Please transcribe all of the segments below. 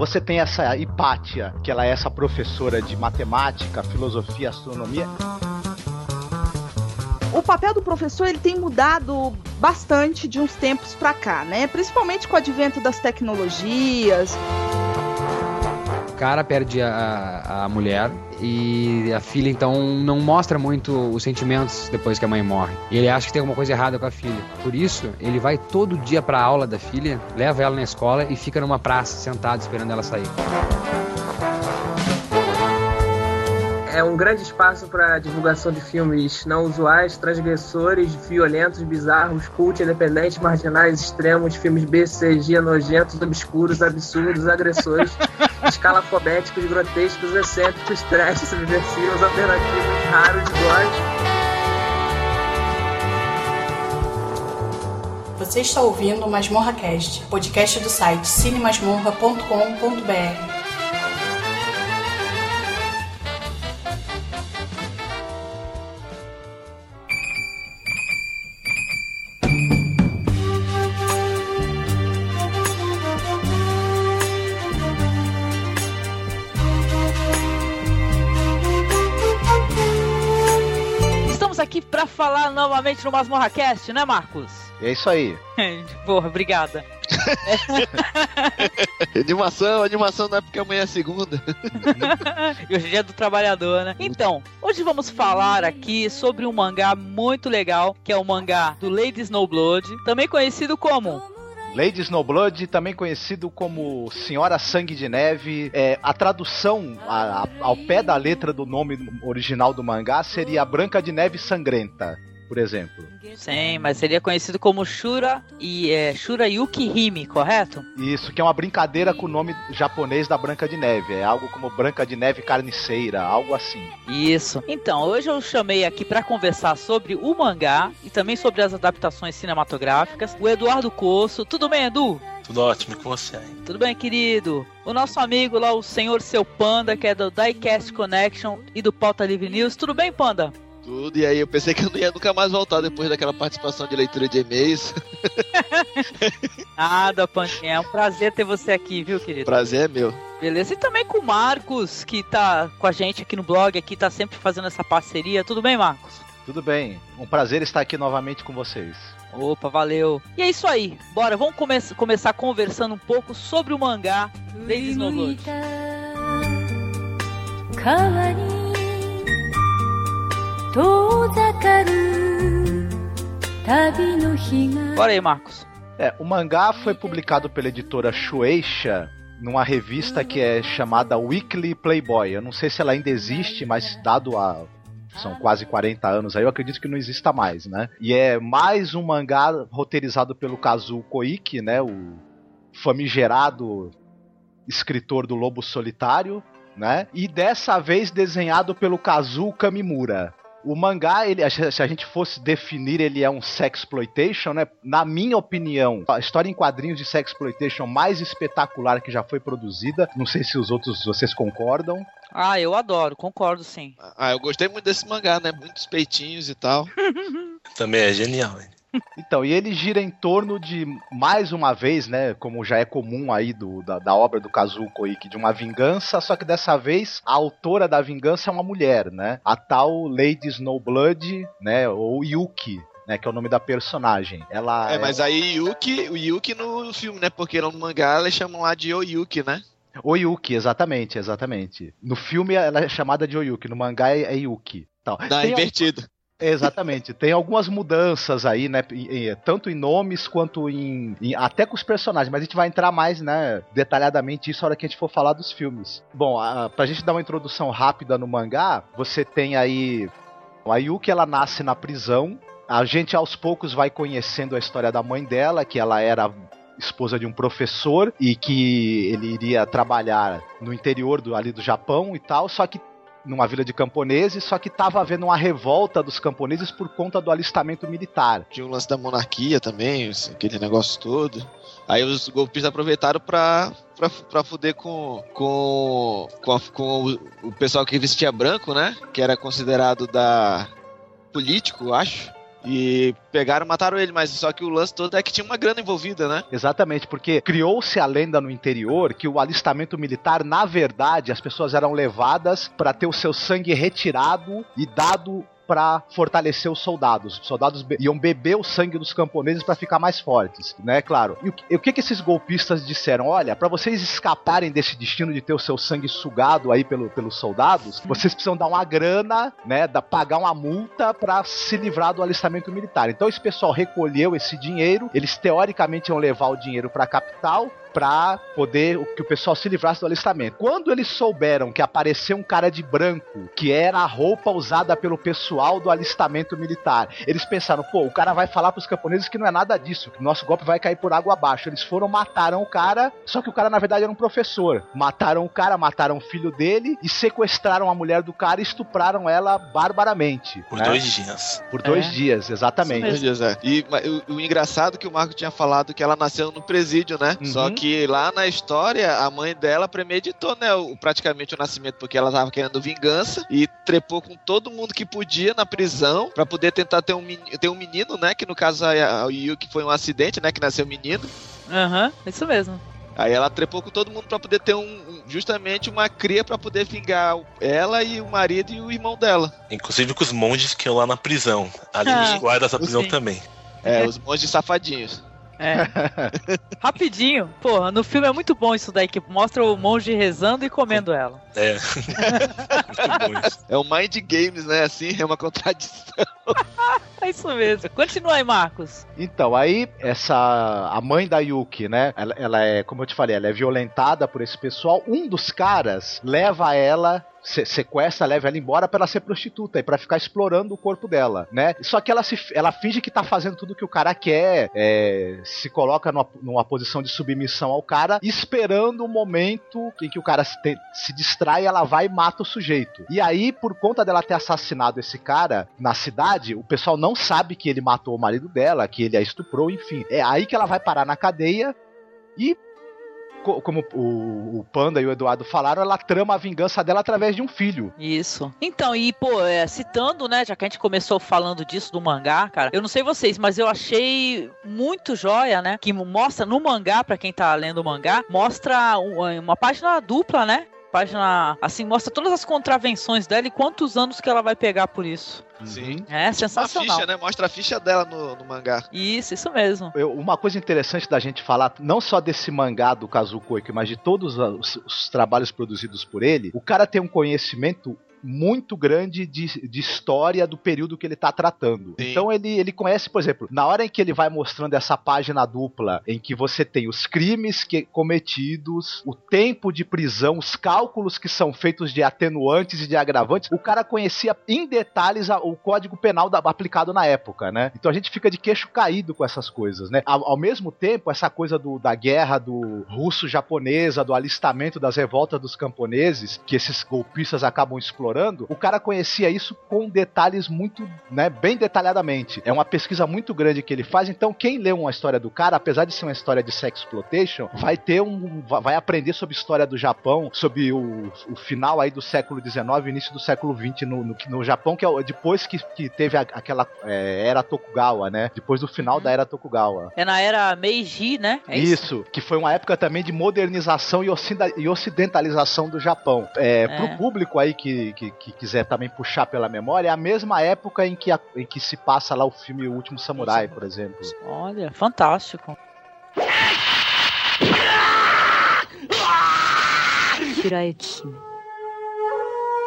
Você tem essa Hipátia, que ela é essa professora de matemática, filosofia, astronomia. O papel do professor ele tem mudado bastante de uns tempos para cá, né? Principalmente com o advento das tecnologias cara perde a, a mulher e a filha então não mostra muito os sentimentos depois que a mãe morre. E ele acha que tem alguma coisa errada com a filha. Por isso, ele vai todo dia para a aula da filha, leva ela na escola e fica numa praça sentado esperando ela sair é um grande espaço para divulgação de filmes não usuais, transgressores, violentos, bizarros, cult, independentes, marginais, extremos, filmes BCG, nojentos, obscuros, absurdos, agressores, escalafobéticos, grotescos, excêntricos, trash, subversivos, alternativos, raros, góticos. Você está ouvindo o Masmorra Cast, podcast do site cinemasmorra.com.br. novamente no Masmorra Cast, né, Marcos? É isso aí. Porra, obrigada. animação, animação não é porque amanhã é segunda. e hoje é dia do trabalhador, né? Então, hoje vamos falar aqui sobre um mangá muito legal, que é o mangá do Lady Snowblood, também conhecido como Lady Snowblood, também conhecido como Senhora Sangue de Neve. É, a tradução a, a, ao pé da letra do nome original do mangá seria Branca de Neve Sangrenta por exemplo. Sim, mas seria conhecido como Shura e é, Shura Yukihime, correto? Isso, que é uma brincadeira com o nome japonês da Branca de Neve. É algo como Branca de Neve Carniceira, algo assim. Isso. Então, hoje eu chamei aqui para conversar sobre o mangá e também sobre as adaptações cinematográficas o Eduardo Coço. Tudo bem, Edu? Tudo ótimo com você aí. Tudo bem, querido? O nosso amigo lá, o senhor Seu Panda, que é do Diecast Connection e do Pauta Livre News. Tudo bem, Panda? Tudo. E aí eu pensei que eu não ia nunca mais voltar depois daquela participação de leitura de e-mails. Nada, Pantinha. É um prazer ter você aqui, viu, querido? Prazer é meu. Beleza. E também com o Marcos, que tá com a gente aqui no blog, aqui tá sempre fazendo essa parceria. Tudo bem, Marcos? Tudo bem. Um prazer estar aqui novamente com vocês. Opa, valeu. E é isso aí. Bora, vamos come começar conversando um pouco sobre o mangá Lady Snowblood. Bora aí, Marcos. É, o mangá foi publicado pela editora Shueisha numa revista que é chamada Weekly Playboy. Eu não sei se ela ainda existe, mas dado a são quase 40 anos aí, eu acredito que não exista mais, né? E é mais um mangá roteirizado pelo Kazuo Koike, né? O famigerado escritor do Lobo Solitário, né? E dessa vez desenhado pelo Kazuo Kamimura. O mangá, ele, se a gente fosse definir, ele é um sexploitation, né? Na minha opinião, a história em quadrinhos de sexploitation mais espetacular que já foi produzida. Não sei se os outros vocês concordam. Ah, eu adoro, concordo sim. Ah, eu gostei muito desse mangá, né? Muitos peitinhos e tal. Também é genial, hein? Então, e ele gira em torno de, mais uma vez, né, como já é comum aí do, da, da obra do Kazuo Koike, de uma vingança, só que dessa vez a autora da vingança é uma mulher, né? A tal Lady Snowblood, né, ou Yuki, né, que é o nome da personagem. Ela é, mas aí Yuki, o Yuki no filme, né? Porque no mangá eles chamam lá de Oyuki, né? Oyuki, exatamente, exatamente. No filme ela é chamada de Oyuki, no mangá é, é Yuki. Então, Não, invertido. Exatamente. Tem algumas mudanças aí, né? Tanto em nomes quanto em, em, Até com os personagens, mas a gente vai entrar mais, né? Detalhadamente isso na hora que a gente for falar dos filmes. Bom, a, pra gente dar uma introdução rápida no mangá, você tem aí. A Yuki, ela nasce na prisão. A gente aos poucos vai conhecendo a história da mãe dela, que ela era esposa de um professor e que ele iria trabalhar no interior do, ali do Japão e tal, só que numa vila de camponeses, só que estava havendo uma revolta dos camponeses por conta do alistamento militar. Tinha o lance da monarquia também, aquele negócio todo. Aí os golpistas aproveitaram pra, pra fuder com, com, com, a, com o, o, pessoal que vestia branco, né? Que era considerado da político, acho. E pegaram mataram ele, mas só que o lance todo é que tinha uma grana envolvida, né? Exatamente, porque criou-se a lenda no interior que o alistamento militar, na verdade, as pessoas eram levadas para ter o seu sangue retirado e dado para fortalecer os soldados. Os soldados be iam beber o sangue dos camponeses para ficar mais fortes, né? Claro. E o, e o, que que esses golpistas disseram? Olha, para vocês escaparem desse destino de ter o seu sangue sugado aí pelo, pelos soldados, vocês precisam dar uma grana, né? Da, pagar uma multa para se livrar do alistamento militar. Então esse pessoal recolheu esse dinheiro, eles teoricamente iam levar o dinheiro para a capital, pra poder que o pessoal se livrasse do alistamento. Quando eles souberam que apareceu um cara de branco, que era a roupa usada pelo pessoal do alistamento militar, eles pensaram, pô, o cara vai falar pros camponeses que não é nada disso, que o nosso golpe vai cair por água abaixo. Eles foram, mataram o cara, só que o cara na verdade era um professor. Mataram o cara, mataram o filho dele e sequestraram a mulher do cara e estupraram ela barbaramente. Por né? dois dias. Por dois É. dias, exatamente. Dois dias, é. E o, o engraçado é que o Marco tinha falado que ela nasceu no presídio, né? Uhum. Só que lá na história, a mãe dela premeditou, né? O, praticamente o nascimento, porque ela tava querendo vingança e trepou com todo mundo que podia na prisão pra poder tentar ter um, ter um menino, né? Que no caso a, a Yuki foi um acidente, né? Que nasceu menino. Aham, isso mesmo. Aí ela trepou com todo mundo pra poder ter um, justamente uma cria pra poder vingar o- ela e o marido e o irmão dela. Inclusive com os monges que iam lá na prisão. Ali Ah, os guardas da prisão sim. também. É, os monges safadinhos. É. Rapidinho. Porra, no filme é muito bom isso daí, que mostra o monge rezando e comendo ela. É. É o Mind Games, né? Assim, é uma contradição. É isso mesmo. Continua aí, Marcos. Então, aí, essa. A mãe da Yuki, né? Ela, ela é, como eu te falei, ela é violentada por esse pessoal. Um dos caras leva ela. Se- Sequestra, leva ela embora pra ela ser prostituta e pra ficar explorando o corpo dela, né? Só que ela, se, ela finge que tá fazendo tudo que o cara quer, é, se coloca numa, numa posição de submissão ao cara, esperando o momento em que o cara se, te- se distrai, ela vai e mata o sujeito. E aí, por conta dela ter assassinado esse cara na cidade, o pessoal não sabe que ele matou o marido dela, que ele a estuprou, enfim. É aí que ela vai parar na cadeia e. co- Como o, Panda e o Eduardo falaram, ela trama a vingança dela através de um filho. Isso. Então, e pô, é, citando, né, já que a gente começou falando disso do mangá, cara, eu não sei vocês, mas eu achei muito joia, né, que mostra no mangá, pra quem tá lendo o mangá, mostra um- uma página dupla, né? Página, assim, mostra todas as contravenções dela e quantos anos que ela vai pegar por isso. Sim. É sensacional. ficha, né? Mostra a ficha dela no, no mangá. Isso, isso mesmo. Eu- uma coisa interessante da gente falar, não só desse mangá do Kazuko Koike, mas de todos os, os trabalhos produzidos por ele, o cara tem um conhecimento muito grande de, de história do período que ele tá tratando. Sim. Então ele, ele conhece, por exemplo, na hora em que ele vai mostrando essa página dupla, em que você tem os crimes que, cometidos, o tempo de prisão, os cálculos que são feitos de atenuantes e de agravantes, o cara conhecia em detalhes a- o código penal da- aplicado na época, né? Então a gente fica de queixo caído com essas coisas, né? Ao, ao mesmo tempo, essa coisa do- da guerra do russo-japonesa, do alistamento das revoltas dos camponeses, que esses golpistas acabam explorando, o cara conhecia isso com detalhes muito, né, bem detalhadamente. É uma pesquisa muito grande que ele faz, então quem lê uma história do cara, apesar de ser uma história de sexploitation, vai ter um vai aprender sobre história do Japão, sobre o, o final aí do século XIX, início do século XX no, no, no Japão, que é depois que, que teve a- aquela é, era Tokugawa, né? Depois do final da era Tokugawa. É na era Meiji, né? É isso? que foi uma época também de modernização e, e ocidentalização do Japão. É, É. Pro público aí que, que, que quiser também puxar pela memória, é a mesma época em que, a- em que se passa lá o filme O Último Samurai, por exemplo. Olha, fantástico.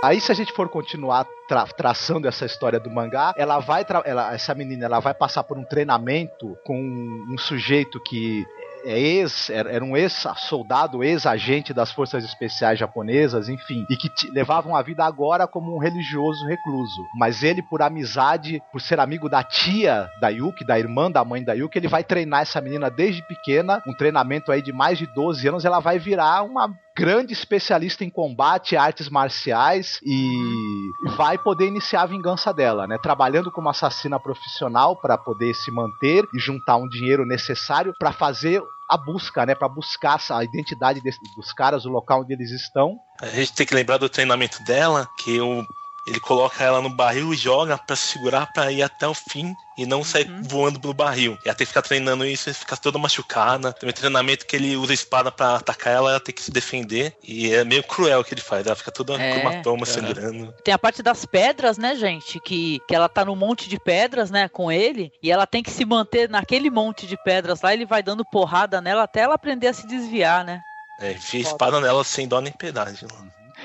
Aí se a gente for continuar tra- traçando essa história do mangá, ela vai ela, essa menina ela vai passar por um treinamento com um sujeito que é ex, era um ex-soldado, ex-agente das forças especiais japonesas, enfim, e que levavam a vida agora como um religioso recluso. Mas ele, por amizade, por ser amigo da tia da Yuki, da irmã da mãe da Yuki, ele vai treinar essa menina desde pequena, um treinamento aí de mais de 12 anos, ela vai virar uma grande especialista em combate, artes marciais e vai poder iniciar a vingança dela, né? Trabalhando como assassina profissional para poder se manter e juntar um dinheiro necessário para fazer a busca, né? Para buscar a identidade desse- dos caras, o local onde eles estão. A gente tem que lembrar do treinamento dela, que o ele coloca ela no barril e joga pra segurar pra ir até o fim e não sair Uhum. voando pelo barril. E ela tem que ficar treinando isso e fica toda machucada. Também treinamento que ele usa a espada pra atacar ela, ela tem que se defender. E é meio cruel o que ele faz. Ela fica toda É. com hematoma Uhum. sangrando. Tem a parte das pedras, né, gente? Que, que ela tá num monte de pedras, né, com ele. E ela tem que se manter naquele monte de pedras lá. Ele vai dando porrada nela até ela aprender a se desviar, né? É, enfia a espada nela sem dó nem piedade.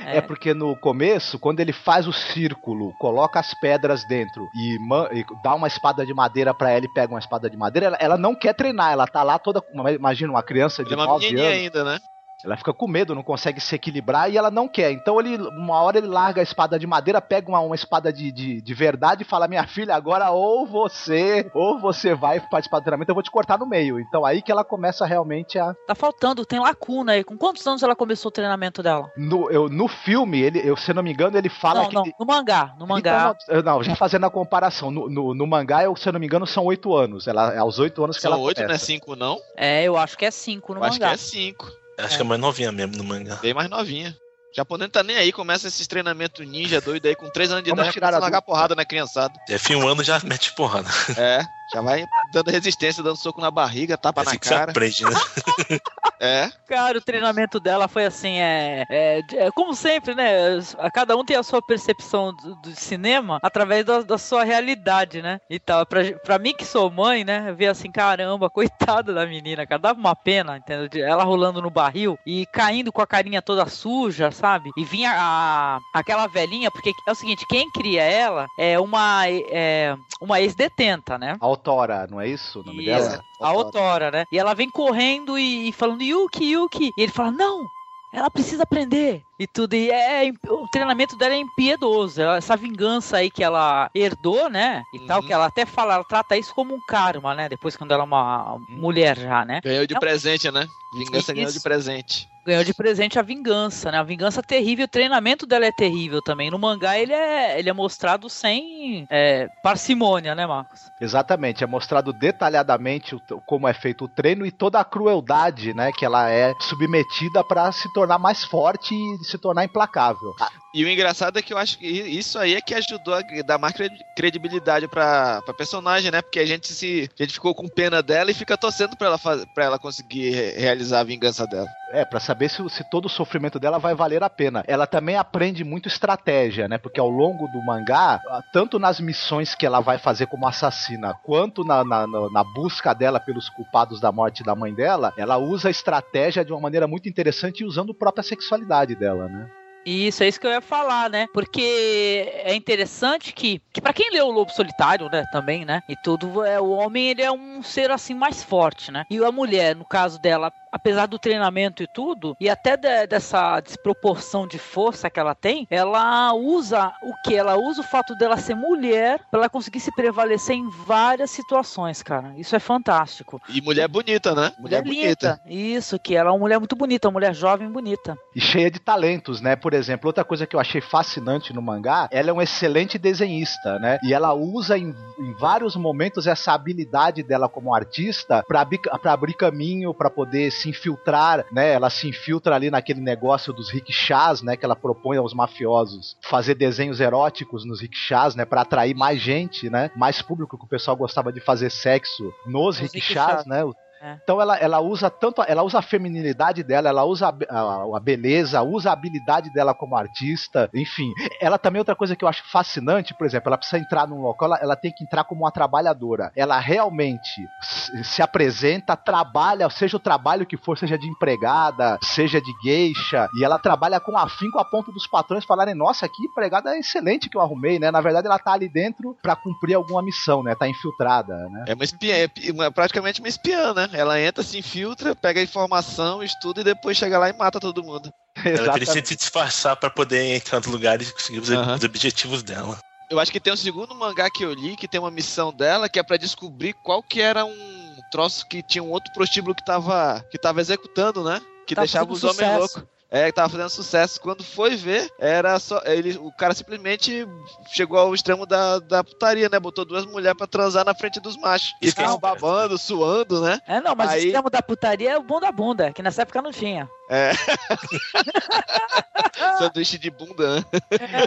É. porque no começo, quando ele faz o círculo, coloca as pedras dentro e, e dá uma espada de madeira pra ela e pega uma espada de madeira, ela, ela não quer treinar, ela tá lá toda. Imagina uma criança de Ele é uma 9 menininha anos. ainda, né? Ela fica com medo, não consegue se equilibrar e ela não quer. Então ele, uma hora ele larga a espada de madeira, pega uma, uma espada de, de, de verdade e fala: Minha filha, agora ou você, ou você vai participar do treinamento, eu vou te cortar no meio. Então aí que ela começa realmente a. Tá faltando, tem lacuna aí. Com quantos anos ela começou o treinamento dela? No, eu, no filme, ele, eu, se eu não me engano, ele fala não, que. não, no mangá. No mangá. Então, não, já fazendo a comparação, no, no, no mangá, eu, se eu não me engano, são oito anos. Ela, é aos oito anos que São ela oito, não é cinco, não? É, eu acho que é cinco no Eu acho que mangá. é cinco. Acho que é mais novinha mesmo no mangá. Bem mais novinha. O japonês não tá nem aí, começa esses treinamentos ninja doido aí com 3 anos de Vamos idade, começa a largar porrada na criançada. É, fim um ano já mete porrada. É, já vai dando resistência, dando soco na barriga, tapa É na assim cara. aprende, né? É, Cara, o treinamento dela foi assim, é, é, é como sempre, né? a- Cada um tem a sua percepção do, do cinema através da, da sua realidade, né? E tal. Pra, pra mim que sou mãe, né? Ver assim, caramba, coitada da menina, cara, dava uma pena, entendeu? De Ela rolando no barril e caindo com a carinha toda suja, sabe? E vinha a, aquela velhinha, porque é o seguinte, quem cria ela é uma, é, uma ex-detenta, né? Autora, não é isso o nome Isso. dela? A Otora, né? E ela vem correndo e, e falando, Yuki, Yuki. E ele fala, não, ela precisa aprender. E tudo. E é, o treinamento dela é impiedoso. Essa vingança aí que ela herdou, né? E tal, Uhum. que ela até fala, ela trata isso como um karma, né? Depois quando ela é uma mulher já, né? ganhou de Não. presente, né? Vingança ganhou de presente. Ganhou de presente a vingança, né? A vingança terrível, o treinamento dela é terrível também. No mangá ele é, ele é mostrado sem é, parcimônia, né, Marcos? Exatamente, é mostrado detalhadamente o- como é feito o treino e toda a crueldade, né, que ela é submetida pra se tornar mais forte e se tornar implacável. E o engraçado é que eu acho que isso aí é que ajudou a dar mais credi- credibilidade pra, pra personagem, né? Porque a gente se. A gente ficou com pena dela e fica torcendo pra ela, pra ela conseguir re- realizar a vingança dela. É, pra saber se, se todo o sofrimento dela vai valer a pena. Ela também aprende muito estratégia, né? Porque ao longo do mangá, tanto nas missões que ela vai fazer como assassina, quanto na, na, na- busca dela pelos culpados da morte da mãe dela, ela usa a estratégia de uma maneira muito interessante usando a própria sexualidade dela, né? Isso, é isso que eu ia falar, né? Porque é interessante que, que para quem lê o Lobo Solitário, né, também, né? E tudo, é, o homem ele é um ser assim mais forte, né? E a mulher, no caso dela, apesar do treinamento e tudo, e até de- dessa desproporção de força que ela tem, ela usa o que? Ela usa o fato dela ser mulher para ela conseguir se prevalecer em várias situações, cara. Isso é fantástico. E mulher bonita, né? Mulher bonita. Isso, que ela é uma mulher muito bonita, uma mulher jovem e bonita. e cheia de talentos, né? Por exemplo, outra coisa que eu achei fascinante no mangá, ela é um excelente desenhista, né? E ela usa em, em vários momentos essa habilidade dela como artista pra abrir, pra abrir caminho, pra poder se infiltrar, né? Ela se infiltra ali naquele negócio dos rickshaws, né? Que ela propõe aos mafiosos fazer desenhos eróticos nos rickshaws, né? Pra atrair mais gente, né? Mais público que o pessoal gostava de fazer sexo nos, rickshaws. né? É. Então ela, ela usa tanto, ela usa a feminilidade dela, ela usa a, a- a beleza, usa a habilidade dela como artista, enfim. Ela também outra coisa que eu acho fascinante, por exemplo, ela precisa entrar num local, ela, ela tem que entrar como uma trabalhadora. Ela realmente se, se apresenta, trabalha, seja o trabalho que for, seja de empregada, seja de geisha, e ela trabalha com afinco a ponto dos patrões falarem: "Nossa, que empregada excelente que eu arrumei", né? Na verdade, ela tá ali dentro pra cumprir alguma missão, né? Tá infiltrada, né? É uma espiã, é uma- praticamente uma espiã, né? Ela entra, se infiltra, pega a informação, estuda e depois chega lá e mata todo mundo. Ela precisa se disfarçar pra poder entrar nos lugares e conseguir os, os objetivos dela. Eu acho que tem um segundo mangá que eu li que tem uma missão dela que é pra descobrir qual que era um troço que tinha um outro prostíbulo que tava, que tava executando, né? Que Tá deixava os homens loucos. É, que tava fazendo sucesso. Quando foi ver, era só. Ele, o cara simplesmente chegou ao extremo da, da putaria, né? Botou duas mulheres pra transar na frente dos machos. E ficavam babando, suando, né? É, não, mas Aí- o extremo da putaria é o bunda bunda, que nessa época não tinha. É. Sanduíche de bunda, né?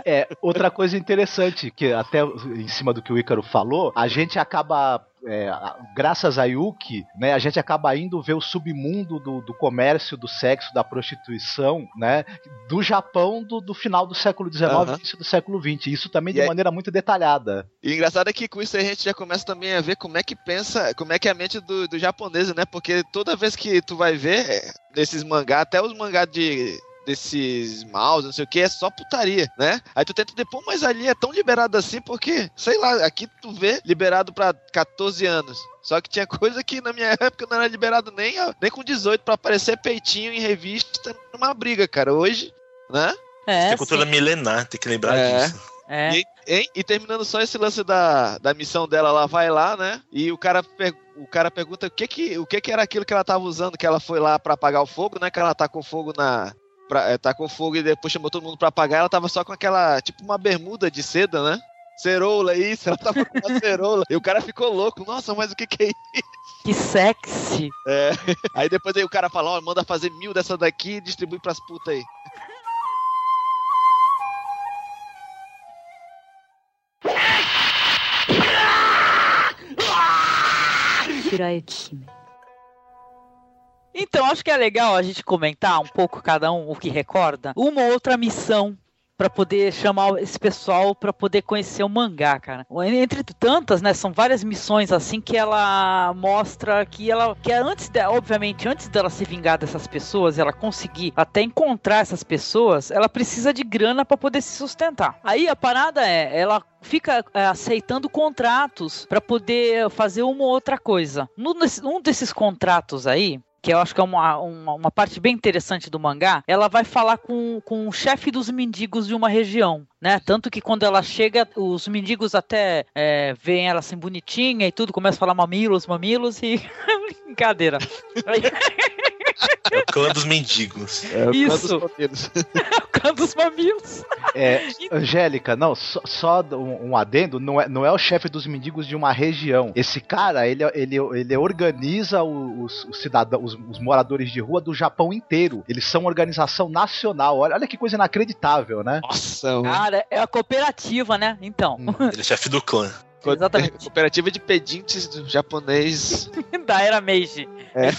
É, outra coisa interessante, que até em cima do que o Ícaro falou, a gente acaba. É, graças a Yuki, né, a gente acaba indo ver o submundo do, do comércio, do sexo, da prostituição, né, do Japão do, do final do século XIX Aham. início do século XX. Isso também E de aí- maneira muito detalhada. E engraçado é que com isso a gente já começa também a ver como é que pensa, como é que é a mente do, do japonês, né? Porque toda vez que tu vai ver é, nesses mangá, até os mangá de desses mouse, não sei o que, é só putaria, né? Aí tu tenta depois, mas ali é tão liberado assim, porque, sei lá, aqui tu vê liberado pra 14 anos. Só que tinha coisa que na minha época não era liberado nem, nem com 18 pra aparecer peitinho em revista numa briga, cara. Hoje, né? É, é cultura sim. milenar, tem que lembrar É. disso. É. E, hein? E terminando só esse lance da, da missão dela, ela vai lá, né? E o cara, per- o cara pergunta o que que, o que que era aquilo que ela tava usando, que ela foi lá pra apagar o fogo, né? Que ela tacou fogo na. Pra, é, tacou fogo e depois chamou todo mundo pra apagar. Ela tava só com aquela, tipo uma bermuda de seda, né? Ceroula, isso, ela tava com uma ceroula. E o cara ficou louco. Nossa, mas o que que é isso? Que sexy. É. Aí depois aí o cara fala, ó, manda fazer mil dessa daqui e distribui pras putas aí. Então, acho que é legal a gente comentar um pouco cada um o que recorda. Uma ou outra missão pra poder chamar esse pessoal pra poder conhecer o mangá, cara. Entre tantas, né, são várias missões assim que ela mostra que ela que é antes de, obviamente, antes dela se vingar dessas pessoas, ela conseguir até encontrar essas pessoas, ela precisa de grana pra poder se sustentar. Aí a parada é, ela fica é, aceitando contratos pra poder fazer uma ou outra coisa. Num um desses contratos aí, que eu acho que é uma, uma, uma parte bem interessante do mangá, ela vai falar com, com o chefe dos mendigos de uma região, né? Tanto que quando ela chega, os mendigos até é, veem ela assim bonitinha e tudo, começa a falar mamilos, mamilos e. Brincadeira. É o clã dos mendigos. É, o Isso. canto dos ponteiros. Canta dos mamilos. É, Angélica, não, só, só um, um adendo, não é, não é o chefe dos mendigos de uma região. Esse cara, ele, ele, ele organiza os, os cidadãos, os, os moradores de rua do Japão inteiro. Eles são uma organização nacional. Olha, olha que coisa inacreditável, né? Nossa. Cara, é a cooperativa, né? Então, Ele é chefe do clã. Exatamente. Cooperativa de pedintes do japonês. da era Meiji. É.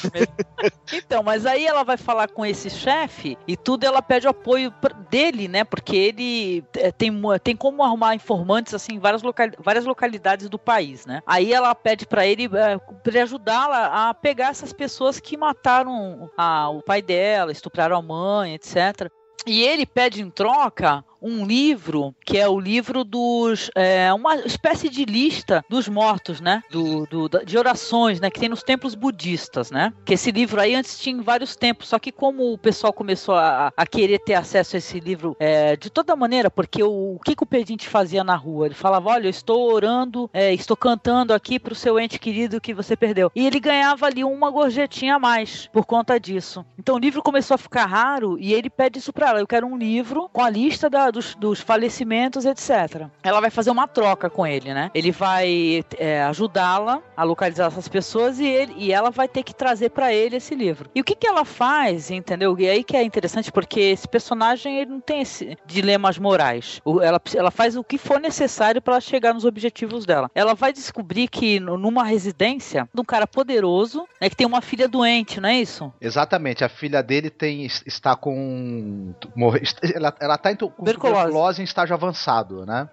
Então, mas aí ela vai falar com esse chefe e tudo ela pede o apoio dele, né? Porque ele é, tem, tem como arrumar informantes assim em várias, locali- várias localidades do país, né? Aí ela pede pra ele é, ele ajudá-la a pegar essas pessoas que mataram a- o pai dela, estupraram a mãe, etc. E ele pede em troca um livro que é o livro dos. É, uma espécie de lista dos mortos, né? Do, do- de orações, né? Que tem nos templos budistas, né? Que esse livro aí antes tinha em vários templos, só que como o pessoal começou a, a querer ter acesso a esse livro é, de toda maneira, porque o, o que, que o pedinte fazia na rua? Ele falava: Olha, eu estou orando, é, estou cantando aqui pro seu ente querido que você perdeu. E ele ganhava ali uma gorjetinha a mais por conta disso. Então o livro começou a ficar raro e ele pede isso pra ela: Eu quero um livro com a lista da- dos, dos falecimentos, etc. Ela vai fazer uma troca com ele, né? Ele vai é, ajudá-la a localizar essas pessoas e, ele, e ela vai ter que trazer pra ele esse livro. E o que, que ela faz, entendeu? E aí que é interessante porque esse personagem ele não tem esse dilemas morais. Ela, ela faz o que for necessário para chegar nos objetivos dela. Ela vai descobrir que numa residência de um cara poderoso, né, que tem uma filha doente, não é isso? Exatamente, a filha dele tem está com morre- ela, ela tá com Tuberculose. Tuberculose em estágio avançado, né?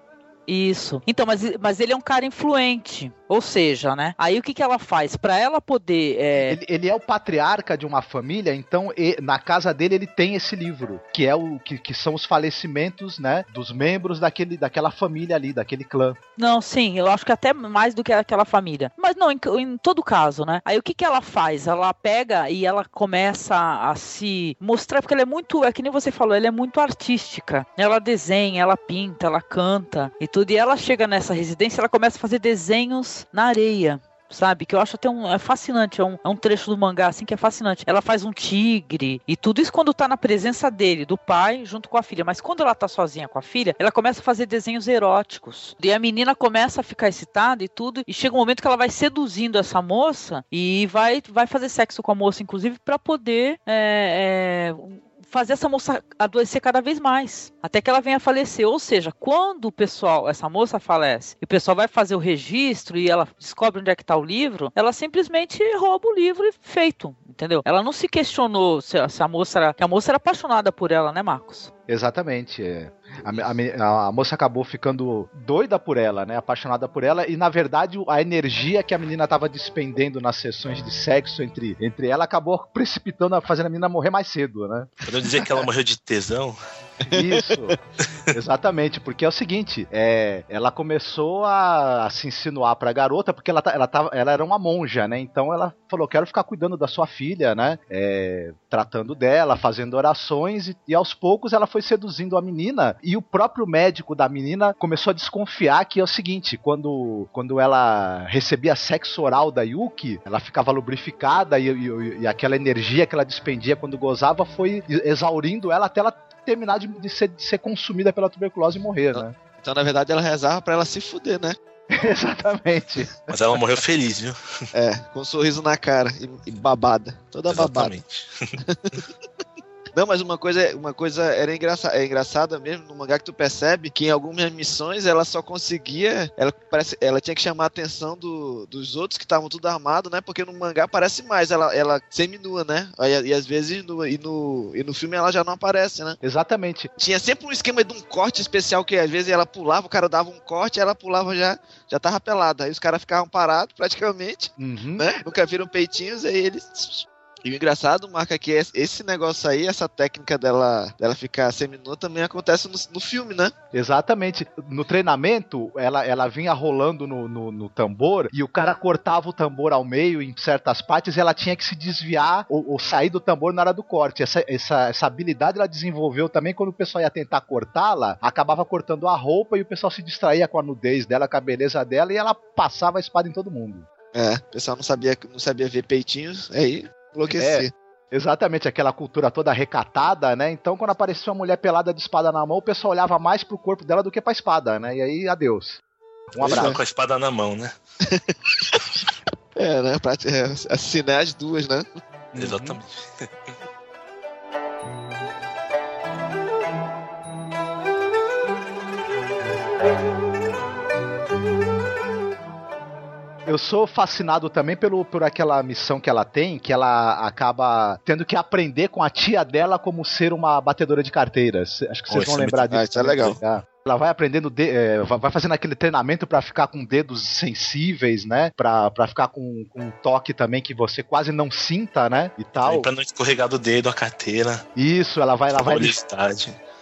Isso. Então, mas, mas ele é um cara influente. Ou seja, né? Aí o que, que ela faz? Pra ela poder. é, Ele, ele é o patriarca de uma família, então e- na casa dele ele tem esse livro, que é o que, que são os falecimentos, né, dos membros daquele, daquela família ali, daquele clã. Não, sim, eu acho que até mais do que aquela família. Mas não, em, em todo caso, né? Aí o que, que ela faz? Ela pega e ela começa a se mostrar, porque ela é muito, é que nem você falou, ela é muito artística. Ela desenha, ela pinta, ela canta e tudo. E ela chega nessa residência, ela começa a fazer desenhos na areia. sabe? Que eu acho até um. É fascinante. É um, é um trecho do mangá, assim, que é fascinante. Ela faz um tigre e tudo isso quando tá na presença dele, do pai, junto com a filha. Mas quando ela tá sozinha com a filha, ela começa a fazer desenhos eróticos. E a menina começa a ficar excitada e tudo. E chega um momento que ela vai seduzindo essa moça e vai, vai fazer sexo com a moça, inclusive, para poder. É, é, fazer essa moça adoecer cada vez mais, até que ela venha a falecer. Ou seja, quando o pessoal, essa moça falece, e o pessoal vai fazer o registro e ela descobre onde é que está o livro, ela simplesmente rouba o livro e feito, entendeu? Ela não se questionou se, se a moça era, a moça era apaixonada por ela, né, Marcos? Exatamente. É. A, a, a, moça acabou ficando doida por ela, né? Apaixonada por ela. E na verdade, a energia que a menina estava despendendo nas sessões de sexo entre, entre ela acabou precipitando, fazendo a menina morrer mais cedo, né? Podemos dizer que ela morreu de tesão? Isso, exatamente, porque é o seguinte, é, ela começou a, a se insinuar pra garota, porque ela, ela, tava, ela era uma monja, né? Então ela falou: quero ficar cuidando da sua filha, né? É, tratando dela, fazendo orações, e, e, aos poucos ela foi seduzindo a menina, e o próprio médico da menina começou a desconfiar que é o seguinte: quando, quando ela recebia sexo oral da Yuki, ela ficava lubrificada e, e, e aquela energia que ela despendia quando gozava foi exaurindo ela até ela terminar de, de, ser, de ser consumida pela tuberculose e morrer, então, né? Então, na verdade, ela rezava para ela se fuder, né? Exatamente. Mas ela morreu feliz, viu? É, com um sorriso na cara e, e babada. Toda Exatamente. babada. Não, mas uma coisa, uma coisa era engraçada, é engraçada mesmo no mangá que tu percebe que em algumas missões ela só conseguia, ela parece, ela tinha que chamar a atenção do, dos outros que estavam tudo armado, né? Porque no mangá parece mais ela, ela seminua, né? E, e às vezes no, e no e no filme ela já não aparece, né? Exatamente. Tinha sempre um esquema de um corte especial que às vezes ela pulava, o cara dava um corte, ela pulava já já tava pelada. Aí os caras ficavam parados praticamente, uhum. né? Nunca viram peitinhos, aí eles e o engraçado, Marca, que esse negócio aí, essa técnica dela, dela ficar seminua também acontece no, no filme, né? Exatamente. No treinamento, ela, ela vinha rolando no, no, no, tambor e o cara cortava o tambor ao meio em certas partes e ela tinha que se desviar ou, ou sair do tambor na hora do corte. Essa, essa, essa habilidade ela desenvolveu também quando o pessoal ia tentar cortá-la, acabava cortando a roupa e o pessoal se distraía com a nudez dela, com a beleza dela e ela passava a espada em todo mundo. É, o pessoal não sabia, não sabia ver peitinhos, aí enlouquecer. É. Exatamente, aquela cultura toda recatada, né? Então, quando aparecia uma mulher pelada de espada na mão, o pessoal olhava mais pro corpo dela do que pra espada, né? E aí, adeus. Um abraço. Com a espada na mão, né? é, né? Pra é, as duas, né? Exatamente. eu sou fascinado também pelo, por aquela missão que ela tem, que ela acaba tendo que aprender com a tia dela como ser uma batedora de carteiras. Acho que vocês vão lembrar disso. Ah, isso é legal. Ela vai aprendendo, de, é, vai fazendo aquele treinamento para ficar com dedos sensíveis, né? Pra, pra ficar com, com um toque também que você quase não sinta, né? E tal. Pra não escorregar do dedo a carteira. Isso, ela vai, ela vai.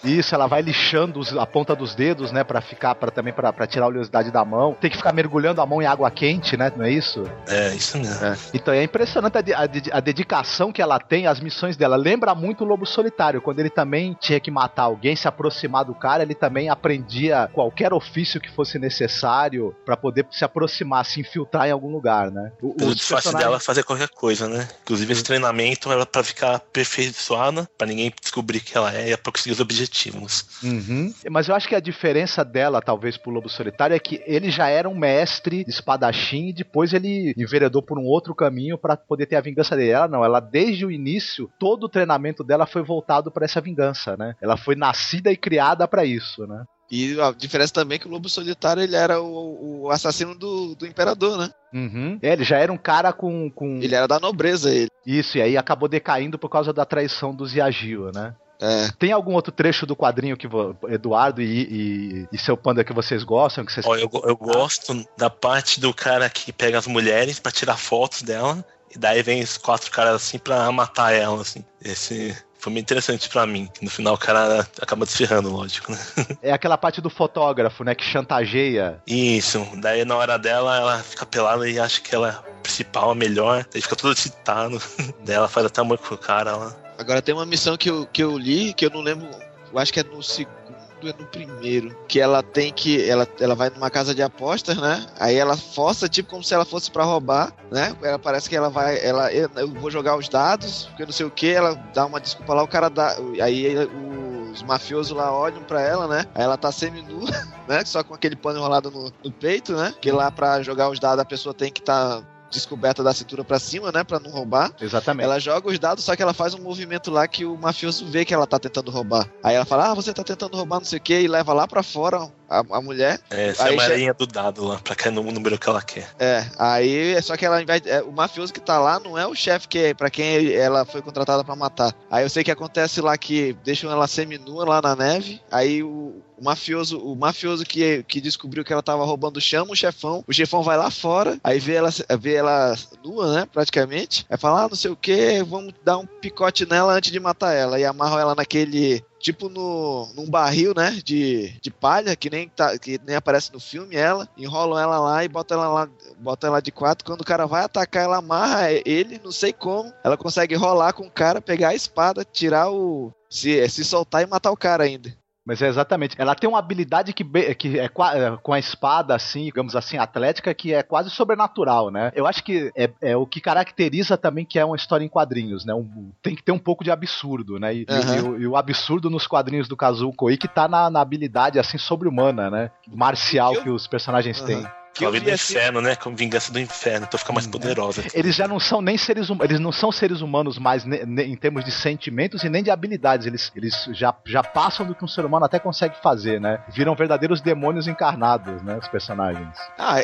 Isso, ela vai lixando os, a ponta dos dedos, né, para ficar para também para tirar a oleosidade da mão. Tem que ficar mergulhando a mão em água quente, né? Não é isso? É, isso mesmo. É. Então é impressionante a, a, a, dedicação que ela tem, as missões dela. Lembra muito o Lobo Solitário, quando ele também tinha que matar alguém, se aproximar do cara, ele também aprendia qualquer ofício que fosse necessário para poder se aproximar, se infiltrar em algum lugar, né? O, o fácil dela fazer qualquer coisa, né? Inclusive esse treinamento era para ficar aperfeiçoada, para ninguém descobrir que ela é e para conseguir os objetivos objetivos. Uhum. Mas eu acho que a diferença dela, talvez, pro Lobo Solitário, é que ele já era um mestre de espadachim e depois ele enveredou por um outro caminho para poder ter a vingança dele. Ela não, ela desde o início, todo o treinamento dela foi voltado para essa vingança, né? Ela foi nascida e criada para isso, né? E a diferença também é que o Lobo Solitário ele era o, o assassino do, do Imperador, né? Uhum. É, ele já era um cara com, com. Ele era da nobreza, ele. Isso, e aí acabou decaindo por causa da traição dos Yagio, né? É. Tem algum outro trecho do quadrinho que Eduardo e, e, e, seu panda que vocês gostam? Que vocês... Oh, eu, eu gosto da parte do cara que pega as mulheres para tirar fotos dela e daí vem os quatro caras assim pra matar ela, assim. Esse foi muito interessante para mim. No final o cara acaba desferrando, lógico, né? É aquela parte do fotógrafo, né, que chantageia. Isso. Daí na hora dela ela fica pelada e acha que ela é a principal, a melhor. Daí fica todo excitado. daí ela faz até amor com o cara lá. Agora tem uma missão que eu, que eu li, que eu não lembro, eu acho que é no segundo é no primeiro. Que ela tem que. Ela, ela vai numa casa de apostas, né? Aí ela força, tipo, como se ela fosse para roubar, né? Ela parece que ela vai. Ela, eu, vou jogar os dados, porque não sei o que, ela dá uma desculpa lá, o cara dá. Aí os mafiosos lá olham pra ela, né? Aí ela tá semi-nua, né? Só com aquele pano enrolado no, no peito, né? Que lá pra jogar os dados a pessoa tem que. Tá descoberta da cintura para cima, né, para não roubar. Exatamente. Ela joga os dados, só que ela faz um movimento lá que o mafioso vê que ela tá tentando roubar. Aí ela fala: "Ah, você tá tentando roubar não sei o quê" e leva lá para fora a, a, mulher. É, essa aí é a marinha já... do dado lá, pra cair no número que ela quer. É, aí só que ela é, o mafioso que tá lá não é o chefe que para quem ela foi contratada para matar. Aí eu sei que acontece lá que deixam ela seminua lá na neve, aí o, o mafioso, o mafioso que, que descobriu que ela tava roubando chama o chefão, o chefão vai lá fora, aí vê ela, vê ela nua, né, praticamente, aí fala, ah, não sei o que, vamos dar um picote nela antes de matar ela, e amarra ela naquele tipo no, num barril, né, de, de palha, que nem, tá, que nem aparece no filme, ela, enrolam ela lá e botam ela lá, botam ela de quatro, quando o cara vai atacar, ela amarra ele, não sei como, ela consegue rolar com o cara, pegar a espada, tirar o... se, se soltar e matar o cara ainda. Mas é exatamente. Ela tem uma habilidade que, que é, é com a espada, assim, digamos assim, atlética, que é quase sobrenatural, né? Eu acho que é, é o que caracteriza também que é uma história em quadrinhos, né? Um, tem que ter um pouco de absurdo, né? E, uhum. e, e, o, e o, absurdo nos quadrinhos do Kazuo Koike tá na, na habilidade, assim, sobre-humana, né? Marcial que os personagens uhum. têm. Que eu vi do assim... inferno, né? Como vingança do inferno, então fica mais poderosa. Eles já não são nem seres humanos, eles não são seres humanos mais ne, ne, em termos de sentimentos e nem de habilidades. Eles, eles já, já passam do que um ser humano até consegue fazer, né? Viram verdadeiros demônios encarnados, né? Os personagens. Ah,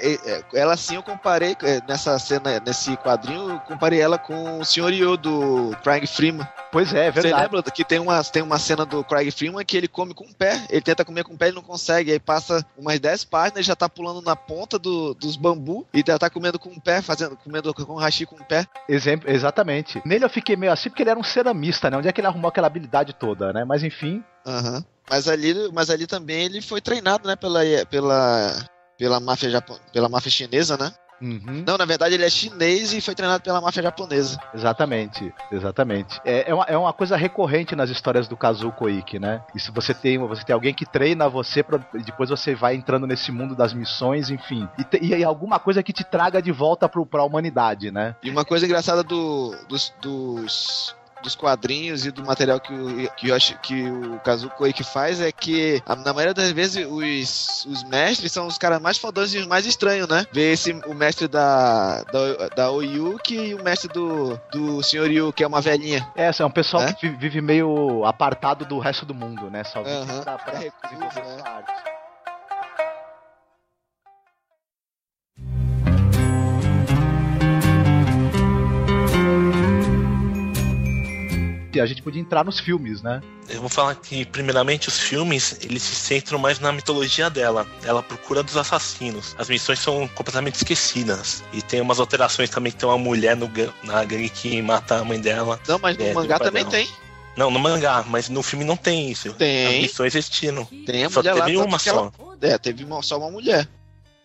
ela sim eu comparei é, nessa cena, nesse quadrinho, eu comparei ela com o Sr. Yo do Craig Freeman. Pois é, é verdade. Você lembra que tem uma, tem uma cena do Craig Freeman que ele come com o pé, ele tenta comer com o pé e não consegue, aí passa umas 10 páginas e já tá pulando na ponta do, dos bambus bambu e tá comendo com o pé, fazendo, comendo com hashi com o pé. Exemplo, exatamente. Nele eu fiquei meio assim porque ele era um ceramista, né? Onde é que ele arrumou aquela habilidade toda, né? Mas enfim. Uhum. Mas ali, mas ali também ele foi treinado, né, pela pela pela máfia Japon... pela máfia chinesa, né? Uhum. Não, na verdade ele é chinês e foi treinado pela máfia japonesa. Exatamente, exatamente. É, é, uma, é uma coisa recorrente nas histórias do Kazuo Koike, né? E se você tem, você tem alguém que treina você, pra, depois você vai entrando nesse mundo das missões, enfim. E, te, e alguma coisa que te traga de volta pro, pra humanidade, né? E uma coisa engraçada do, dos, dos dos quadrinhos e do material que o, que, eu acho, que o Kazuko Koike faz é que, na maioria das vezes, os, os mestres são os caras mais fodões e os mais estranhos, né? Ver esse, o mestre da, da, da Oyuki e o mestre do, do Sr. Yu, que é uma velhinha. É, é um pessoal é? que vive meio apartado do resto do mundo, né? Só vive uhum. pra, pra, é recurso, a gente podia entrar nos filmes, né? Eu vou falar que, primeiramente, os filmes, eles se centram mais na mitologia dela. Ela procura dos assassinos. As missões são completamente esquecidas. E tem umas alterações também, que tem uma mulher no, na gangue que mata a mãe dela. Não, mas no é, mangá também dela. tem. Não, no mangá, mas no filme não tem isso. Tem. As missões existiram. Tem a só mulher teve lá, uma só. Ela... É, teve uma, só uma mulher.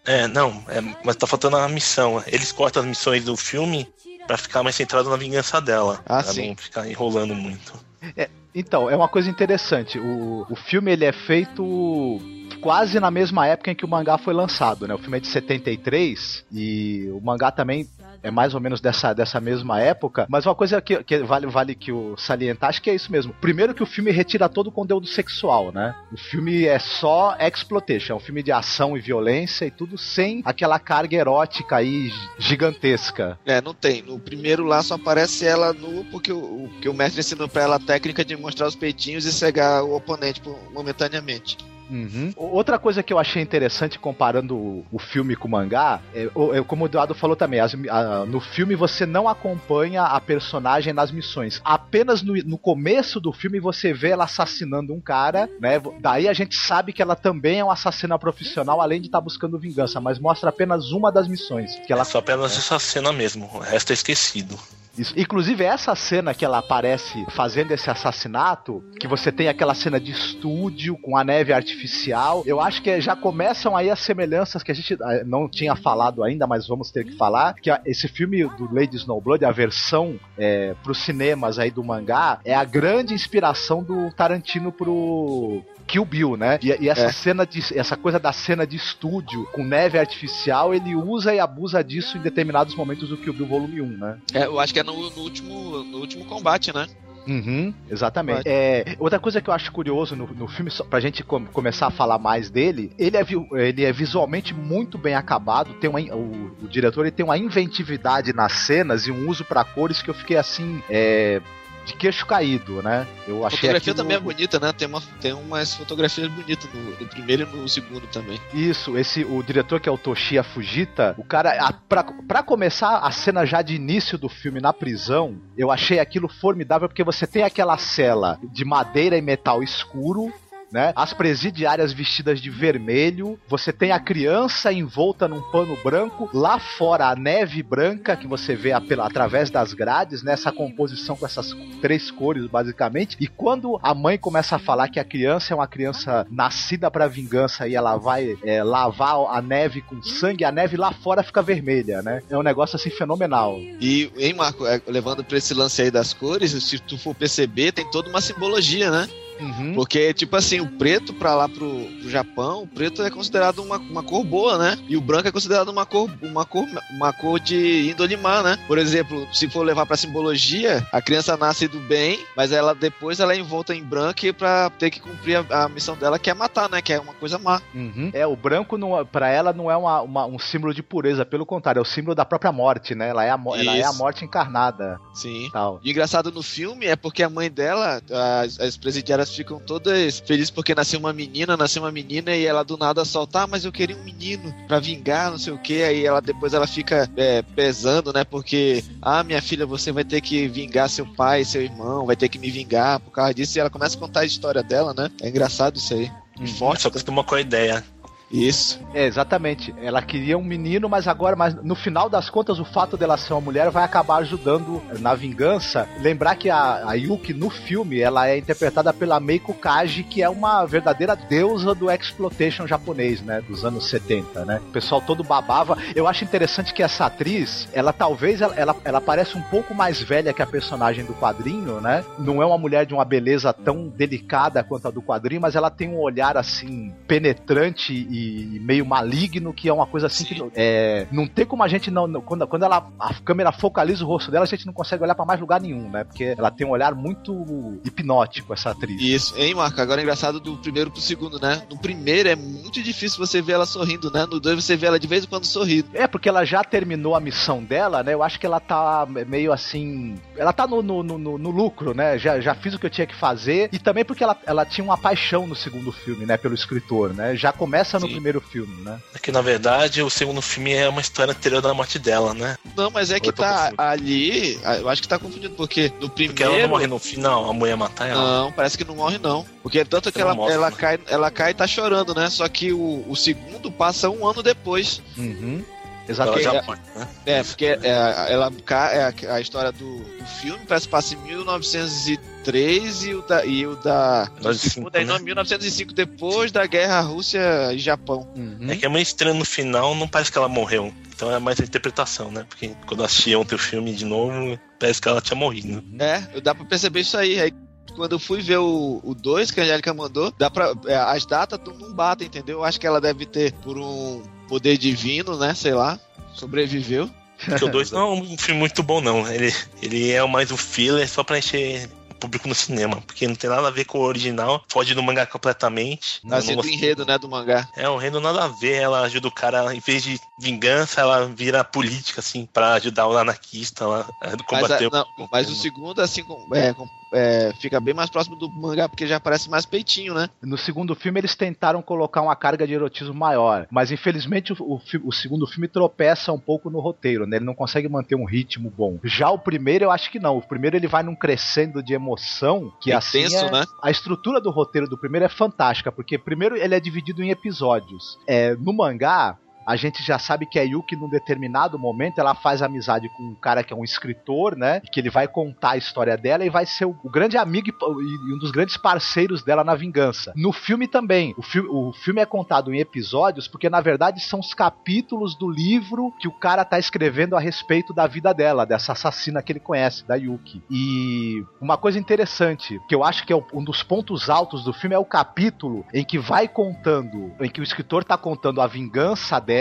É, não, é, mas tá faltando a missão. Eles cortam as missões do filme para ficar mais centrado na vingança dela. Ah, pra sim. não ficar enrolando muito. É, então, é uma coisa interessante. O, o filme ele é feito quase na mesma época em que o mangá foi lançado, né? O filme é de 73 e o mangá também é mais ou menos dessa, dessa mesma época, mas uma coisa que, que vale, vale que o salientar, acho que é isso mesmo. Primeiro que o filme retira todo o conteúdo sexual, né? O filme é só exploitation, é um filme de ação e violência e tudo sem aquela carga erótica aí gigantesca. É, não tem. No primeiro lá só aparece ela nua porque o, porque o mestre ensinou pra ela a técnica de mostrar os peitinhos e cegar o oponente momentaneamente. Uhum. Outra coisa que eu achei interessante comparando o, o filme com o mangá, é, é, como o Eduardo falou também, as, a, no filme você não acompanha a personagem nas missões. Apenas no, no, começo do filme você vê ela assassinando um cara, né? Daí a gente sabe que ela também é uma assassina profissional, além de estar tá buscando vingança, mas mostra apenas uma das missões. Que ela, é só apenas é. essa cena mesmo, o resto é esquecido. Isso. Inclusive, essa cena que ela aparece fazendo esse assassinato, que você tem aquela cena de estúdio com a neve artificial, eu acho que já começam aí as semelhanças que a gente ah, não tinha falado ainda, mas vamos ter que falar, que esse filme do Lady Snowblood, a versão é, pros cinemas aí do mangá, é a grande inspiração do Tarantino pro Kill Bill, né? E, e essa É. cena de essa coisa da cena de estúdio com neve artificial, ele usa e abusa disso em determinados momentos do Kill Bill volume 1, né? É, eu acho que é no, no último, no último combate, né? Uhum, exatamente. É, outra coisa que eu acho curioso no, no filme, só pra gente com- começar a falar mais dele, ele é, ele é visualmente muito bem acabado. Tem uma, o, o diretor ele tem uma inventividade nas cenas e um uso pra cores que eu fiquei assim. é, de queixo caído, né? Eu A achei fotografia aquilo- também é bonita, né? Tem, uma, tem umas fotografias bonitas no, no primeiro e no segundo também. Isso, esse o diretor que é o Toshiya Fujita, o cara, a, pra, pra começar a cena já de início do filme na prisão, eu achei aquilo formidável porque você tem aquela cela de madeira e metal escuro. Né? As presidiárias vestidas de vermelho, você tem a criança envolta num pano branco, lá fora a neve branca que você vê pela- através das grades, né? essa composição com essas três cores basicamente. E quando a mãe começa a falar que a criança é uma criança nascida pra vingança e ela vai é, lavar a neve com sangue, a neve lá fora fica vermelha, né? É um negócio assim fenomenal. E, hein, Marco, é, levando pra esse lance aí das cores, se tu for perceber, tem toda uma simbologia, né? Uhum. Porque, tipo assim, o preto pra lá pro, pro Japão, o preto é considerado uma, uma cor boa, né? E o branco é considerado uma cor, uma cor, uma cor de índole má, né? Por exemplo, se for levar pra simbologia, a criança nasce do bem, mas ela depois ela é envolta em branco pra ter que cumprir a, a missão dela, que é matar, né? Que é uma coisa má. Uhum. É, o branco não, para ela não é uma- uma- um símbolo de pureza, pelo contrário, é o símbolo da própria morte, né? Ela é a, ela é a morte encarnada. Sim. Tal. E o engraçado no filme é porque a mãe dela, as, as presidiárias ficam todas felizes porque nasceu uma menina, nasceu uma menina e ela do nada solta, ah, mas eu queria um menino pra vingar, não sei o que. Aí ela depois ela fica é, pesando, né? Porque, ah, minha filha, você vai ter que vingar seu pai, seu irmão, vai ter que me vingar por causa disso. E ela começa a contar a história dela, né? É engraçado isso aí. Forte. Só que tem uma com a ideia. Isso. É, exatamente. Ela queria um menino, mas agora, mas no final das contas, o fato dela ser uma mulher vai acabar ajudando na vingança. Lembrar que a, a Yuki no filme, ela é interpretada pela Meiko Kaji, que é uma verdadeira deusa do exploitation japonês, né, dos anos 70, né? O pessoal todo babava. Eu acho interessante que essa atriz, ela talvez ela, ela, ela parece um pouco mais velha que a personagem do quadrinho, né? Não é uma mulher de uma beleza tão delicada quanto a do quadrinho, mas ela tem um olhar assim penetrante e meio maligno, que é uma coisa assim Sim. que é, não tem como a gente não, não- quando, quando ela a câmera focaliza o rosto dela, a gente não consegue olhar pra mais lugar nenhum, né? Porque ela tem um olhar muito hipnótico essa atriz. Isso, hein, Marco? Agora é engraçado do primeiro pro segundo, né? No primeiro é muito difícil você ver ela sorrindo, né? No dois você vê ela de vez em quando sorrindo. É, porque ela já terminou a missão dela, né? Eu acho que ela tá meio assim. Ela tá no, no, no- no lucro, né? Já, já fiz o que eu tinha que fazer. E também porque ela, ela tinha uma paixão no segundo filme, né? Pelo escritor, né? Já começa no Sim. primeiro filme, né? É que na verdade o segundo filme é uma história anterior da morte dela, né? Não, mas é que tá ali. Eu acho que tá confundido, porque no Porque primeiro. ela não morre no final, a mulher mata ela. Não, parece que não morre, não. Porque tanto que ela, mostra, ela, né? cai, ela cai e tá chorando, né? Só que o, o segundo passa um ano depois. Uhum. Ela Exatamente. é- né? É, porque é, ela cai. É a, a história do, do filme parece que passa em 1903 e o da. E o da do 1905, segundo é em né? 1905, depois da guerra Rússia e Japão. Uhum. É que é meio estranho no final, não parece que ela morreu. Então é mais a interpretação, né? Porque quando eu assisti ontem o filme de novo, parece que ela tinha morrido. É, dá pra perceber isso aí. Aí quando eu fui ver o 2 que a Angélica mandou, dá pra, é, as datas não batem, entendeu? Eu acho que ela deve ter, por um poder divino, né? Sei lá, sobreviveu. Porque o 2 não é um filme muito bom, não. Ele, ele é mais um filler só pra encher o público no cinema. Porque não tem nada a ver com o original, foge do mangá completamente. Não do enredo, né, do mangá. É, o reino nada a ver. Ela ajuda o cara, em vez de vingança, ela vira política, assim, pra ajudar o anarquista lá Mas, combater o- não, mas o segundo, assim, é, com- é, fica bem mais próximo do mangá, porque já parece mais peitinho, né? No segundo filme eles tentaram colocar uma carga de erotismo maior, mas infelizmente o, o o segundo filme tropeça um pouco no roteiro, né? Ele não consegue manter um ritmo bom. Já o primeiro eu acho que não. O primeiro ele vai num crescendo de emoção que É assim intenso, é- né? a estrutura do roteiro do primeiro é fantástica, porque primeiro ele é dividido em episódios. É, no mangá a gente já sabe que a Yuki, num determinado momento, ela faz amizade com um cara que é um escritor, né? Que ele vai contar a história dela e vai ser o, grande amigo e, e, um dos grandes parceiros dela na vingança. No filme também. O, fi o filme é contado em episódios porque, na verdade, são os capítulos do livro que o cara tá escrevendo a respeito da vida dela, dessa assassina que ele conhece, da Yuki. E uma coisa interessante, que eu acho que é um dos pontos altos do filme, é o capítulo em que vai contando, em que o escritor tá contando a vingança dela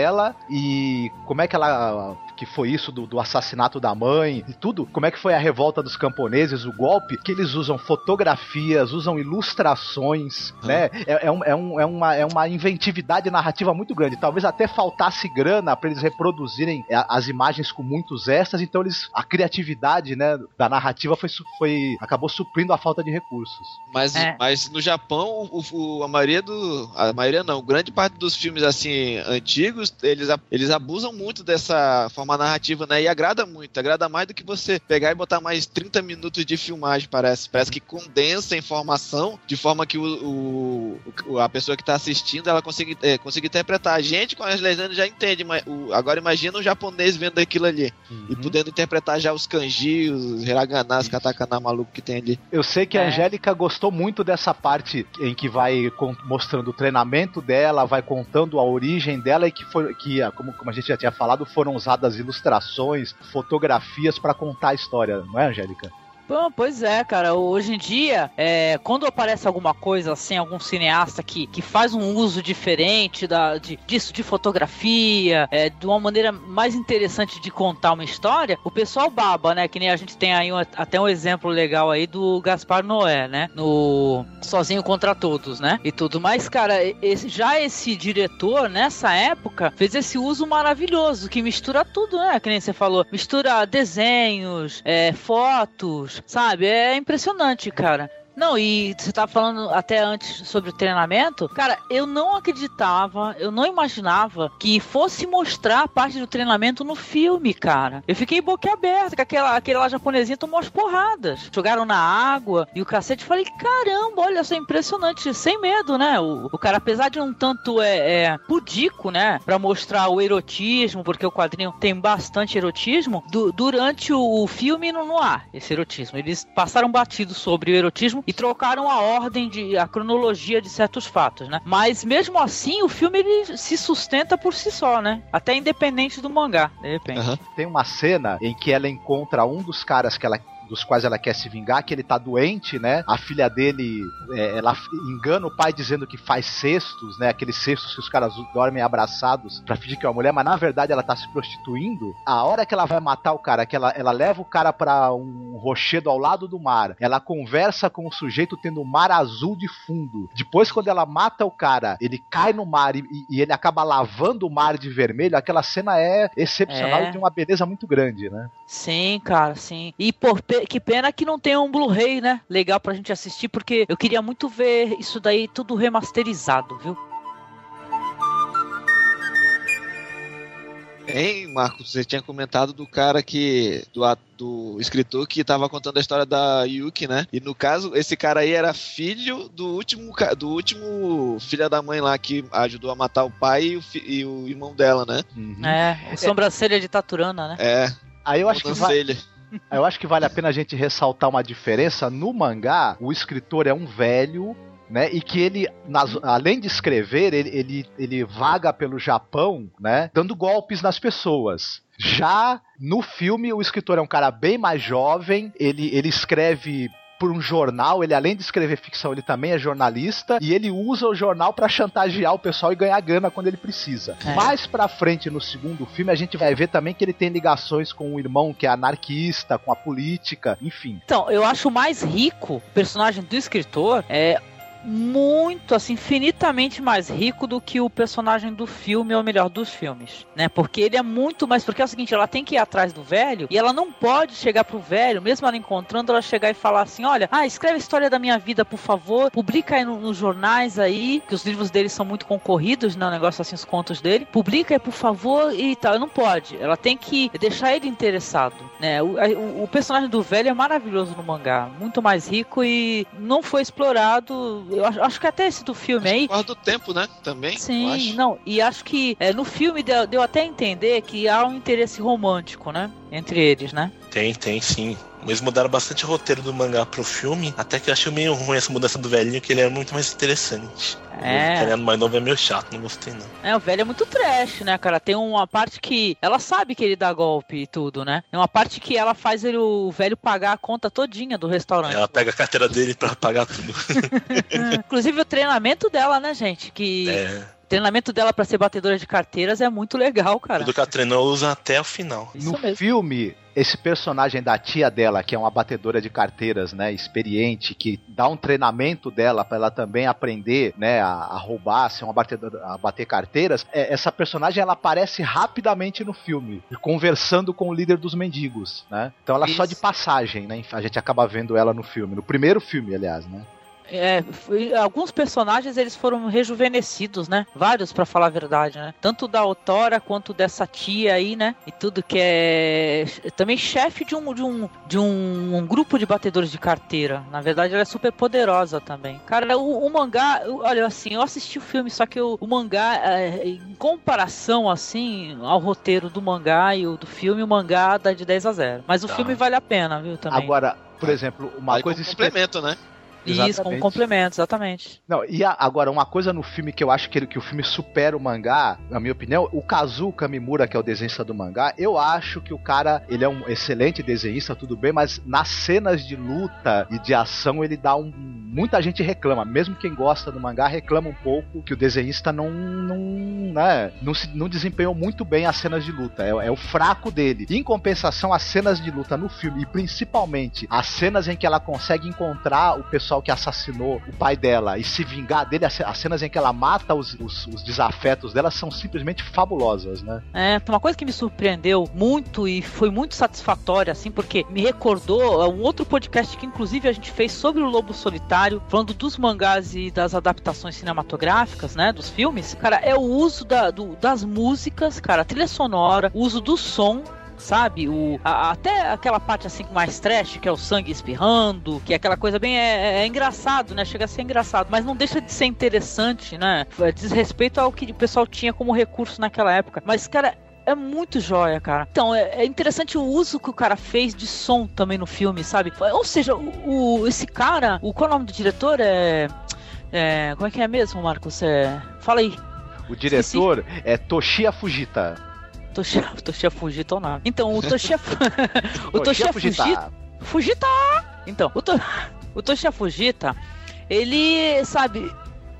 e como é que ela que foi isso do, do, assassinato da mãe e tudo, como é que foi a revolta dos camponeses, o golpe, que eles usam fotografias, usam ilustrações, uhum. né? É, é, um, é, um, é, uma, é uma inventividade narrativa muito grande. Talvez até faltasse grana para eles reproduzirem as imagens com muitos extras, então eles a criatividade, né, da narrativa foi, foi acabou suprindo a falta de recursos. Mas, é. mas no Japão, o, o, a maioria do a maioria não, grande parte dos filmes assim antigos, eles, eles abusam muito dessa forma uma narrativa, né? E agrada muito, agrada mais do que você pegar e botar mais 30 minutos de filmagem, parece. Parece que condensa a informação de forma que o, o a pessoa que está assistindo ela consiga, é, consiga interpretar. A gente com as legendas já entende, mas o, agora imagina um japonês vendo aquilo ali uhum. e podendo interpretar já os kanji, os hiragana, os katakana maluco que tem ali. Eu sei que a é. Angélica gostou muito dessa parte em que vai mostrando o treinamento dela, vai contando a origem dela e que foi que, como, como a gente já tinha falado, foram usadas ilustrações, fotografias para contar a história, não é, Angélica? Bom, pois é, cara. Hoje em dia, é, quando aparece alguma coisa assim, algum cineasta que, que faz um uso diferente da, de, disso, de fotografia, é, de uma maneira mais interessante de contar uma história, o pessoal baba, né? Que nem a gente tem aí um, até um exemplo legal aí do Gaspar Noé, né? No Sozinho contra Todos, né? E tudo. Mas, cara, esse, já esse diretor, nessa época, fez esse uso maravilhoso, que mistura tudo, né? Que nem você falou. Mistura desenhos, é, fotos, sabe? É impressionante, cara. Não, e você tava falando até antes sobre o treinamento. Cara, eu não acreditava, eu não imaginava que fosse mostrar a parte do treinamento no filme, cara. Eu fiquei boquiaberta, que aquela, aquele lá japonesinho tomou as porradas. Jogaram na água e o cacete. Falei, caramba, olha só, impressionante. Sem medo, né? O, o cara, apesar de um tanto é, é pudico, né? Pra mostrar o erotismo, porque o quadrinho tem bastante erotismo, du durante o, o filme não, não há esse erotismo. Eles passaram batido sobre o erotismo e trocaram a ordem de a cronologia de certos fatos, né? Mas mesmo assim, o filme ele se sustenta por si só, né? Até independente do mangá, de repente. Uhum. Tem uma cena em que ela encontra um dos caras que ela dos quais ela quer se vingar, que ele tá doente, né? A filha dele, é, ela engana o pai dizendo que faz cestos, né? Aqueles cestos que os caras dormem abraçados pra fingir que é uma mulher, mas na verdade ela tá se prostituindo. A hora que ela vai matar o cara, que ela, ela leva o cara para um rochedo ao lado do mar, ela conversa com o sujeito tendo um mar azul de fundo. Depois, quando ela mata o cara, ele cai no mar e, e ele acaba lavando o mar de vermelho. Aquela cena é excepcional é. e de uma beleza muito grande, né? Sim, cara, sim. E por que pena que não tem um Blu-ray, né? Legal pra gente assistir, porque eu queria muito ver isso daí tudo remasterizado, viu? Hein, Marcos, você tinha comentado do cara que. do, do escritor que estava contando a história da Yuki, né? E no caso, esse cara aí era filho do último do último filho da mãe lá que ajudou a matar o pai e o, e o irmão dela, né? Uhum. É, o sobrancelha de Taturana, né? É. Aí eu acho que vai, eu acho que vale a pena a gente ressaltar uma diferença. No mangá, o escritor é um velho né? E que ele, nas, além de escrever, ele, ele, ele vaga pelo Japão, né? Dando golpes nas pessoas. Já no filme, o escritor é um cara bem mais jovem, ele, ele escreve por um jornal, ele além de escrever ficção, ele também é jornalista e ele usa o jornal para chantagear o pessoal e ganhar grana quando ele precisa. É. Mais pra frente no segundo filme, a gente vai ver também que ele tem ligações com o irmão que é anarquista, com a política, enfim. Então, eu acho mais rico o personagem do escritor é muito, assim, infinitamente mais rico do que o personagem do filme, ou melhor, dos filmes, né? Porque ele é muito mais. Porque é o seguinte, ela tem que ir atrás do velho e ela não pode chegar pro velho, mesmo ela encontrando, ela chegar e falar assim: olha, ah, escreve a história da minha vida, por favor, publica aí no, nos jornais aí, que os livros dele são muito concorridos, né? O negócio assim, os contos dele, publica aí, por favor, e tal. Não pode. Ela tem que deixar ele interessado, né? O, o, o personagem do velho é maravilhoso no mangá, muito mais rico e não foi explorado eu acho, acho que até esse do filme aí. Por causa do tempo, né? Também. Sim, acho. não, e acho que é, no filme deu, deu até a entender que há um interesse romântico, né? Entre eles, né? Tem, tem sim. Eles mudaram bastante o roteiro do mangá pro filme, até que eu achei meio ruim essa mudança do velhinho, que ele é muito mais interessante. É. O mais novo é meio chato, não gostei não. É, o velho é muito trash, né, cara? Tem uma parte que ela sabe que ele dá golpe e tudo, né? Tem uma parte que ela faz ele, o velho pagar a conta todinha do restaurante. Ela pega a carteira dele pra pagar tudo. Inclusive o treinamento dela, né, gente? Que É, treinamento dela pra ser batedora de carteiras é muito legal, cara. tudo que ela treinou usa até o final. Isso no mesmo. filme, esse personagem da tia dela, que é uma batedora de carteiras, né, experiente, que dá um treinamento dela pra ela também aprender, né, a, a roubar, ser uma batedora, a bater carteiras. é, essa personagem ela aparece rapidamente no filme, conversando com o líder dos mendigos, né? Então ela é só Isso. de passagem, né? A gente acaba vendo ela no filme, no primeiro filme, aliás, né? É, foi- alguns personagens eles foram rejuvenescidos, né? Vários, pra falar a verdade, né? Tanto da autora quanto dessa tia aí, né? E tudo que é também chefe de um de um de um, um grupo de batedores de carteira. Na verdade, ela é super poderosa também. Cara, o, o mangá, eu- olha assim, eu assisti o filme, só que o, o mangá, é, em comparação assim ao roteiro do mangá e o do filme, o mangá dá de 10 a 0. Mas o Tá. filme vale a pena, viu? Também. Agora, por exemplo, uma Aí coisa espe- complemento, né? Isso, como Exatamente. complemento, exatamente. Não, e a- agora, uma coisa no filme que eu acho que, ele- que o filme supera o mangá, na minha opinião, o Kazu Kamimura, que é o desenhista do mangá, eu acho que o cara, ele é um excelente desenhista, tudo bem, mas nas cenas de luta e de ação, ele dá um... Muita gente reclama, mesmo quem gosta do mangá reclama um pouco que o desenhista não, não, né, não, se, não desempenhou muito bem as cenas de luta, é, é o fraco dele. Em compensação, as cenas de luta no filme, e principalmente as cenas em que ela consegue encontrar o pessoal que assassinou o pai dela e se vingar dele, as as cenas em que ela mata os, os, os desafetos dela são simplesmente fabulosas, né? É, uma coisa que me surpreendeu muito e foi muito satisfatória, assim, porque me recordou é, um outro podcast que, inclusive, a gente fez sobre o Lobo Solitário, falando dos mangás e das adaptações cinematográficas, né, dos filmes. Cara, é o uso da- do- das músicas, cara, a trilha sonora, o uso do som. Sabe, o, a- até aquela parte assim mais trash, que é o sangue espirrando, que é aquela coisa bem. É, é engraçado, né? Chega a ser engraçado, mas não deixa de ser interessante, né? Diz respeito ao que o pessoal tinha como recurso naquela época. Mas, cara, é muito joia, cara. Então, é, é interessante o uso que o cara fez de som também no filme, sabe? Ou seja, o, o- esse cara, o qual é o nome do diretor? É. é, como é que é mesmo, Marcos? É, fala aí. O diretor é Toshia Fujita. Toshiya, Toshiya Fujita ou nada. Então, o Toshiya, o Toshiya Fujita, Fujita! Então, o, to, o Toshiya Fujita, ele, sabe,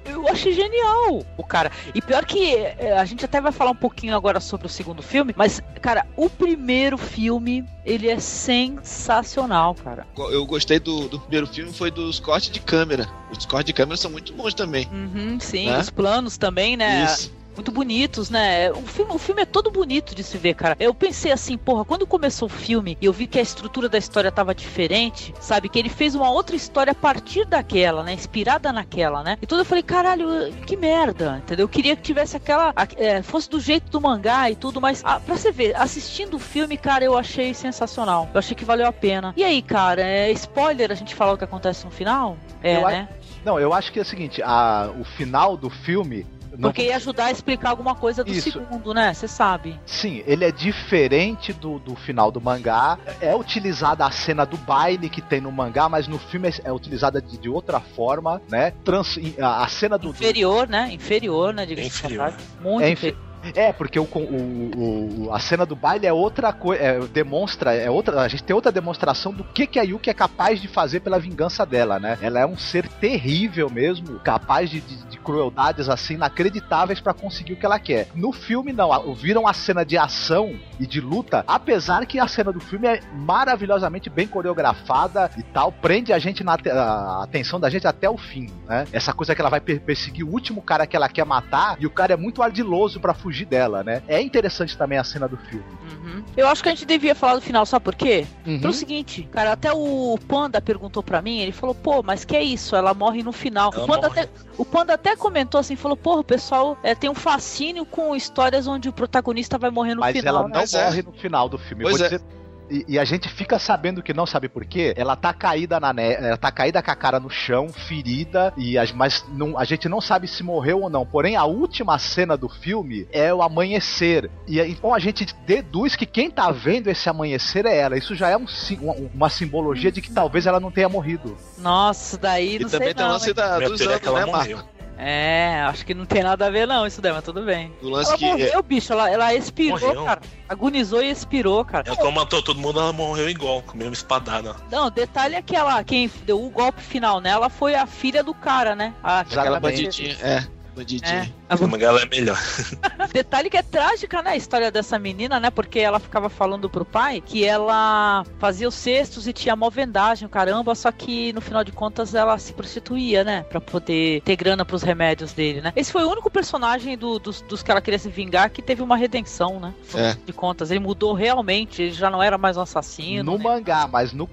eu achei genial o cara. E pior que é, a gente até vai falar um pouquinho agora sobre o segundo filme, mas, cara, o primeiro filme, ele é sensacional, cara. Eu gostei do, do primeiro filme, foi dos cortes de câmera. Os cortes de câmera são muito bons também. Uhum, sim, Né? os planos também, né? Isso. Muito bonitos, né? O filme, o filme é todo bonito de se ver, cara. Eu pensei assim, porra, quando começou o filme e eu vi que a estrutura da história tava diferente, sabe? Que ele fez uma outra história a partir daquela, né? Inspirada naquela, né? E tudo eu falei, caralho, que merda, entendeu? Eu queria que tivesse aquela. a- é, fosse do jeito do mangá e tudo, mas ah, pra você ver, assistindo o filme, cara, eu achei sensacional. Eu achei que valeu a pena. E aí, cara, é spoiler a gente falar o que acontece no final? É, Eu a- né? Não, eu acho que é o seguinte, a, o final do filme. Não- Porque ia ajudar a explicar alguma coisa do Isso. segundo, né? Você sabe. Sim, ele é diferente do, do final do mangá. É utilizada a cena do baile que tem no mangá, mas no filme é, é utilizada de, de outra forma, né? Trans, a, cena do. do- Inferior, né? Inferior, né? Inferior. Muito É inferior. É, porque o, o- o- a cena do baile é outra coisa. demonstra. É outra, a gente tem outra demonstração do que, que a Yuki é capaz de fazer pela vingança dela, né? Ela é um ser terrível mesmo, capaz de, de- de crueldades assim inacreditáveis pra conseguir o que ela quer. No filme, não. Viram a cena de ação e de luta, apesar que a cena do filme é maravilhosamente bem coreografada e tal, prende a gente na a atenção da gente até o fim, né? Essa coisa que ela vai per- perseguir o último cara que ela quer matar e o cara é muito ardiloso pra fugir dela, né? É interessante também a cena do filme. Uhum. Eu acho que a gente devia falar do final, sabe por quê? Uhum. Pelo seguinte, cara, até o Panda perguntou pra mim, ele falou, pô, mas que é isso? Ela morre no final. Ela o, Panda morre. até, o Panda até comentou assim, falou, porra, o pessoal é, tem um fascínio com histórias onde o protagonista vai morrer no Mas final. ela né? não Mas é. morre no final do filme. Eu Pois vou é. dizer, E, e a gente fica sabendo que não sabe por quê. Ela tá caída na neve, ela tá caída com a cara no chão, ferida, e a, mas não, a gente não sabe se morreu ou não. Porém, a última cena do filme é o amanhecer. E então a gente deduz que quem tá vendo esse amanhecer é ela. Isso já é um, sim- uma, uma simbologia de que talvez ela não tenha morrido. Nossa, daí E não também sei tem o não. lance da, dos é anos, né, morreu. Marco? É, acho que não tem nada a ver não, isso daí, mas tudo bem. Do lance Ela que. morreu, bicho, ela, ela expirou, Morreu. cara. Agonizou e expirou, cara. Ela como matou todo mundo, ela morreu igual, com a mesma espadada. Não, o detalhe é que ela, quem deu o golpe final nela foi a filha do cara, né? A, Aquela Exatamente. bandidinha. É, bandidinha. É. A mangá é melhor. Detalhe que é trágica, né? A história dessa menina, né? Porque ela ficava falando pro pai que ela fazia os cestos e tinha mó vendagem, caramba, só que no final de contas ela se prostituía, né? Pra poder ter grana pros remédios dele, né? Esse foi o único personagem do- dos, dos que ela queria se vingar que teve uma redenção, né? No É. fim de contas, ele mudou realmente, ele já não era mais um assassino. no né? mangá, mas no,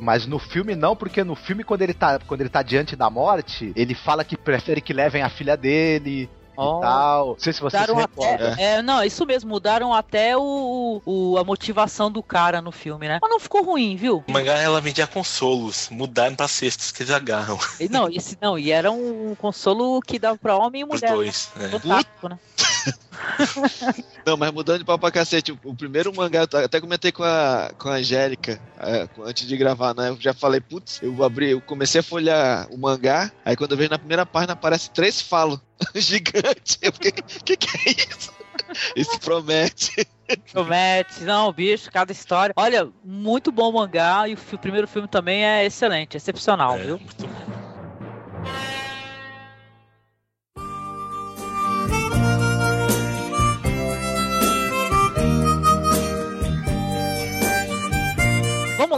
mas no filme não, porque no filme, quando ele, tá, quando ele tá diante da morte, ele fala que prefere que levem a filha dele Oh. e tal. Não sei se você se recorda. até, é, não, isso mesmo, mudaram até o, o- a motivação do cara no filme, né? Mas não ficou ruim, viu? O mangá ela vendia consolos, mudaram pra cestos que eles agarram. E Não, esse não, e era um consolo que dava pra homem e Os mulher. dois. Né? É. Fantástico, né? Não, mas mudando de pau pra cacete, o, o primeiro mangá, eu até comentei com a, com a Angélica é, antes de gravar, né? Eu já falei, putz, eu abri, eu comecei a folhear o mangá, aí quando eu vejo na primeira página aparece três falos gigantes. Eu fiquei, que que é isso? Isso promete. Promete, não, bicho, cada história. Olha, muito bom o mangá e o, o primeiro filme também é excelente, excepcional, É, viu? muito bom.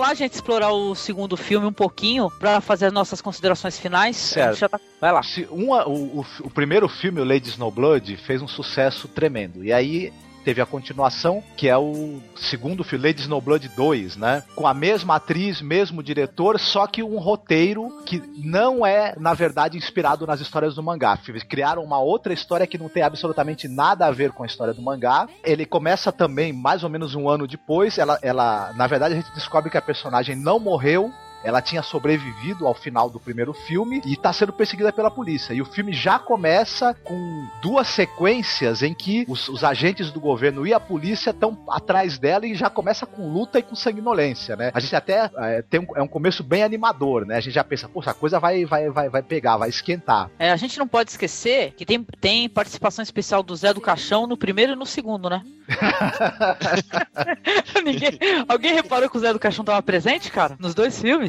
Lá, gente, explorar o segundo filme um pouquinho pra fazer as nossas considerações finais. Certo. A tá- Vai lá. Se uma- o, o- o primeiro filme, o Lady Snowblood, fez um sucesso tremendo. E aí teve a continuação, que é o segundo filme, Lady Snowblood 2, né? Com a mesma atriz, mesmo diretor, só que um roteiro que não é, na verdade, inspirado nas histórias do mangá. Criaram uma outra história que não tem absolutamente nada a ver com a história do mangá. Ele começa também mais ou menos um ano depois. Ela, ela na verdade, a gente descobre que a personagem não morreu, ela tinha sobrevivido ao final do primeiro filme e está sendo perseguida pela polícia. E o filme já começa com duas sequências em que os, os agentes do governo e a polícia estão atrás dela e já começa com luta e com sanguinolência, né? A gente até é, tem um, é um começo bem animador, né? A gente já pensa, poxa, a coisa vai, vai, vai, vai pegar, vai esquentar. É, a gente não pode esquecer que tem, tem participação especial do Zé do Caixão no primeiro e no segundo, né? Ninguém- alguém reparou que o Zé do Caixão tava presente, cara? Nos dois filmes?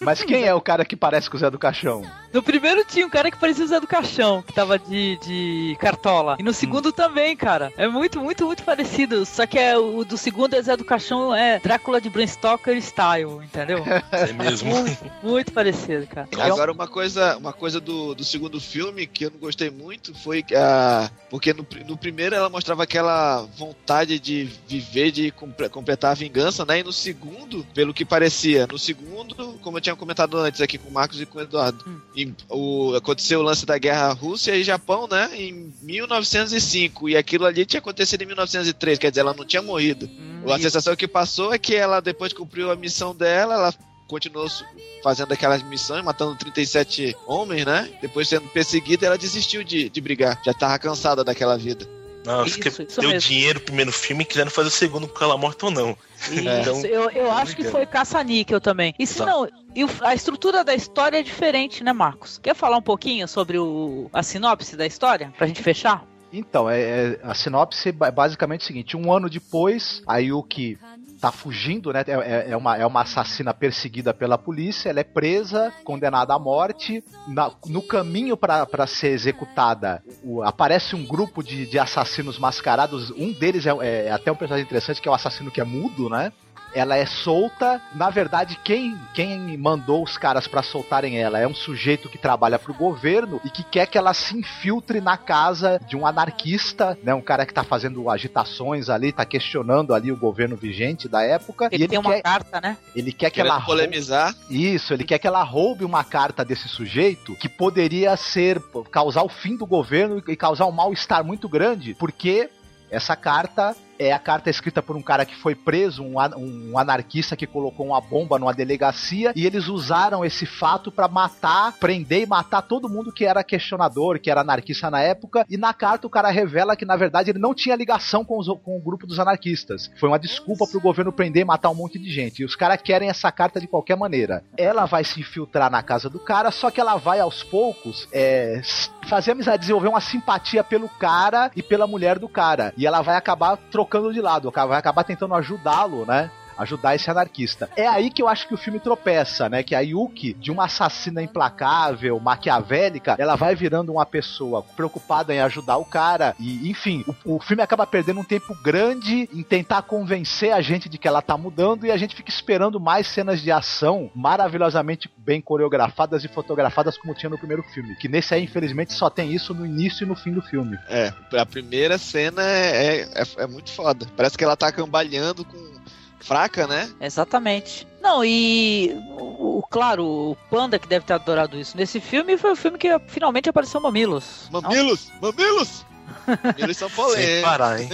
Mas quem é o cara que parece com o Zé do Caixão? No primeiro tinha um cara que parecia o Zé do Caixão, que tava de, de cartola. E no segundo também, cara. É muito, muito, muito parecido. Só que é, o do segundo é Zé do Caixão, é Drácula de Bram Stoker style, entendeu? É mesmo. Muito, muito parecido, cara. Agora uma coisa, uma coisa do, do segundo filme que eu não gostei muito foi que a porque no, no primeiro ela mostrava aquela vontade de viver, de comple- completar a vingança, né? E no segundo, pelo que parecia, no segundo, como eu tinha comentado antes aqui com o Marcos e com o Eduardo, Hum. o, aconteceu o lance da guerra Rússia e Japão, né? Em 1905 e aquilo ali tinha acontecido em 1903, quer dizer, ela não tinha morrido. Hum, A isso. sensação que passou é que ela, depois cumpriu a missão dela, ela continuou fazendo aquelas missões, matando 37 homens, né? Depois sendo perseguida, ela desistiu de, de brigar. Já tava cansada daquela vida. Não, que Isso, isso deu mesmo. dinheiro pro primeiro filme e quiseram fazer o segundo com ela morta ou não. Isso, Então, eu, eu acho que foi caça-níquel também. E se Tá. não, e a estrutura da história é diferente, né, Marcos? Quer falar um pouquinho sobre o, a sinopse da história? Pra gente fechar? Então, é, é- a sinopse é basicamente o seguinte: um ano depois, a Yuki tá fugindo, né? É, é- é uma, é uma assassina perseguida pela polícia, ela é presa, condenada à morte. Na- no caminho para ser executada, o- aparece um grupo de, de assassinos mascarados. Um deles é, é até um personagem interessante, que é o assassino que é mudo, né? Ela é solta. Na verdade, quem, quem mandou os caras pra soltarem ela é um sujeito que trabalha pro governo e que quer que ela se infiltre na casa de um anarquista, né? Um cara que tá fazendo agitações ali, tá questionando ali o governo vigente da época. Ele e tem ele uma quer, carta, né? ele quer que Querendo ela polemizar. isso, ele quer que ela roube uma carta desse sujeito que poderia ser causar o fim do governo e causar um mal-estar muito grande, porque essa carta É a carta escrita por um cara que foi preso, um, um anarquista que colocou uma bomba numa delegacia e eles usaram esse fato pra matar, prender e matar todo mundo que era questionador, que era anarquista na época. E na carta o cara revela que na verdade ele não tinha ligação com, os- com o grupo dos anarquistas. Foi uma desculpa pro governo prender e matar um monte de gente. E os caras querem essa carta de qualquer maneira. Ela vai se infiltrar na casa do cara, só que ela vai aos poucos é, fazer amizade, desenvolver uma simpatia pelo cara e pela mulher do cara. E ela vai acabar trocando de lado, vai acabar tentando ajudá-lo, né? Ajudar esse anarquista. É aí que eu acho que o filme tropeça, né? Que a Yuki, de uma assassina implacável, maquiavélica, ela vai virando uma pessoa preocupada em ajudar o cara. E, enfim, o, o filme acaba perdendo um tempo grande em tentar convencer a gente de que ela tá mudando e a gente fica esperando mais cenas de ação maravilhosamente bem coreografadas e fotografadas como tinha no primeiro filme. Que nesse aí, infelizmente, só tem isso no início e no fim do filme. É, a primeira cena é, é, é- muito foda. Parece que ela tá cambalhando com. Fraca, né? Exatamente. Não, e o, o- claro, o Panda que deve ter adorado isso. Nesse filme foi o filme que finalmente apareceu Mamilos. Mamilos! Mamilos! Mamilos são Sem polêmicos. parar, hein?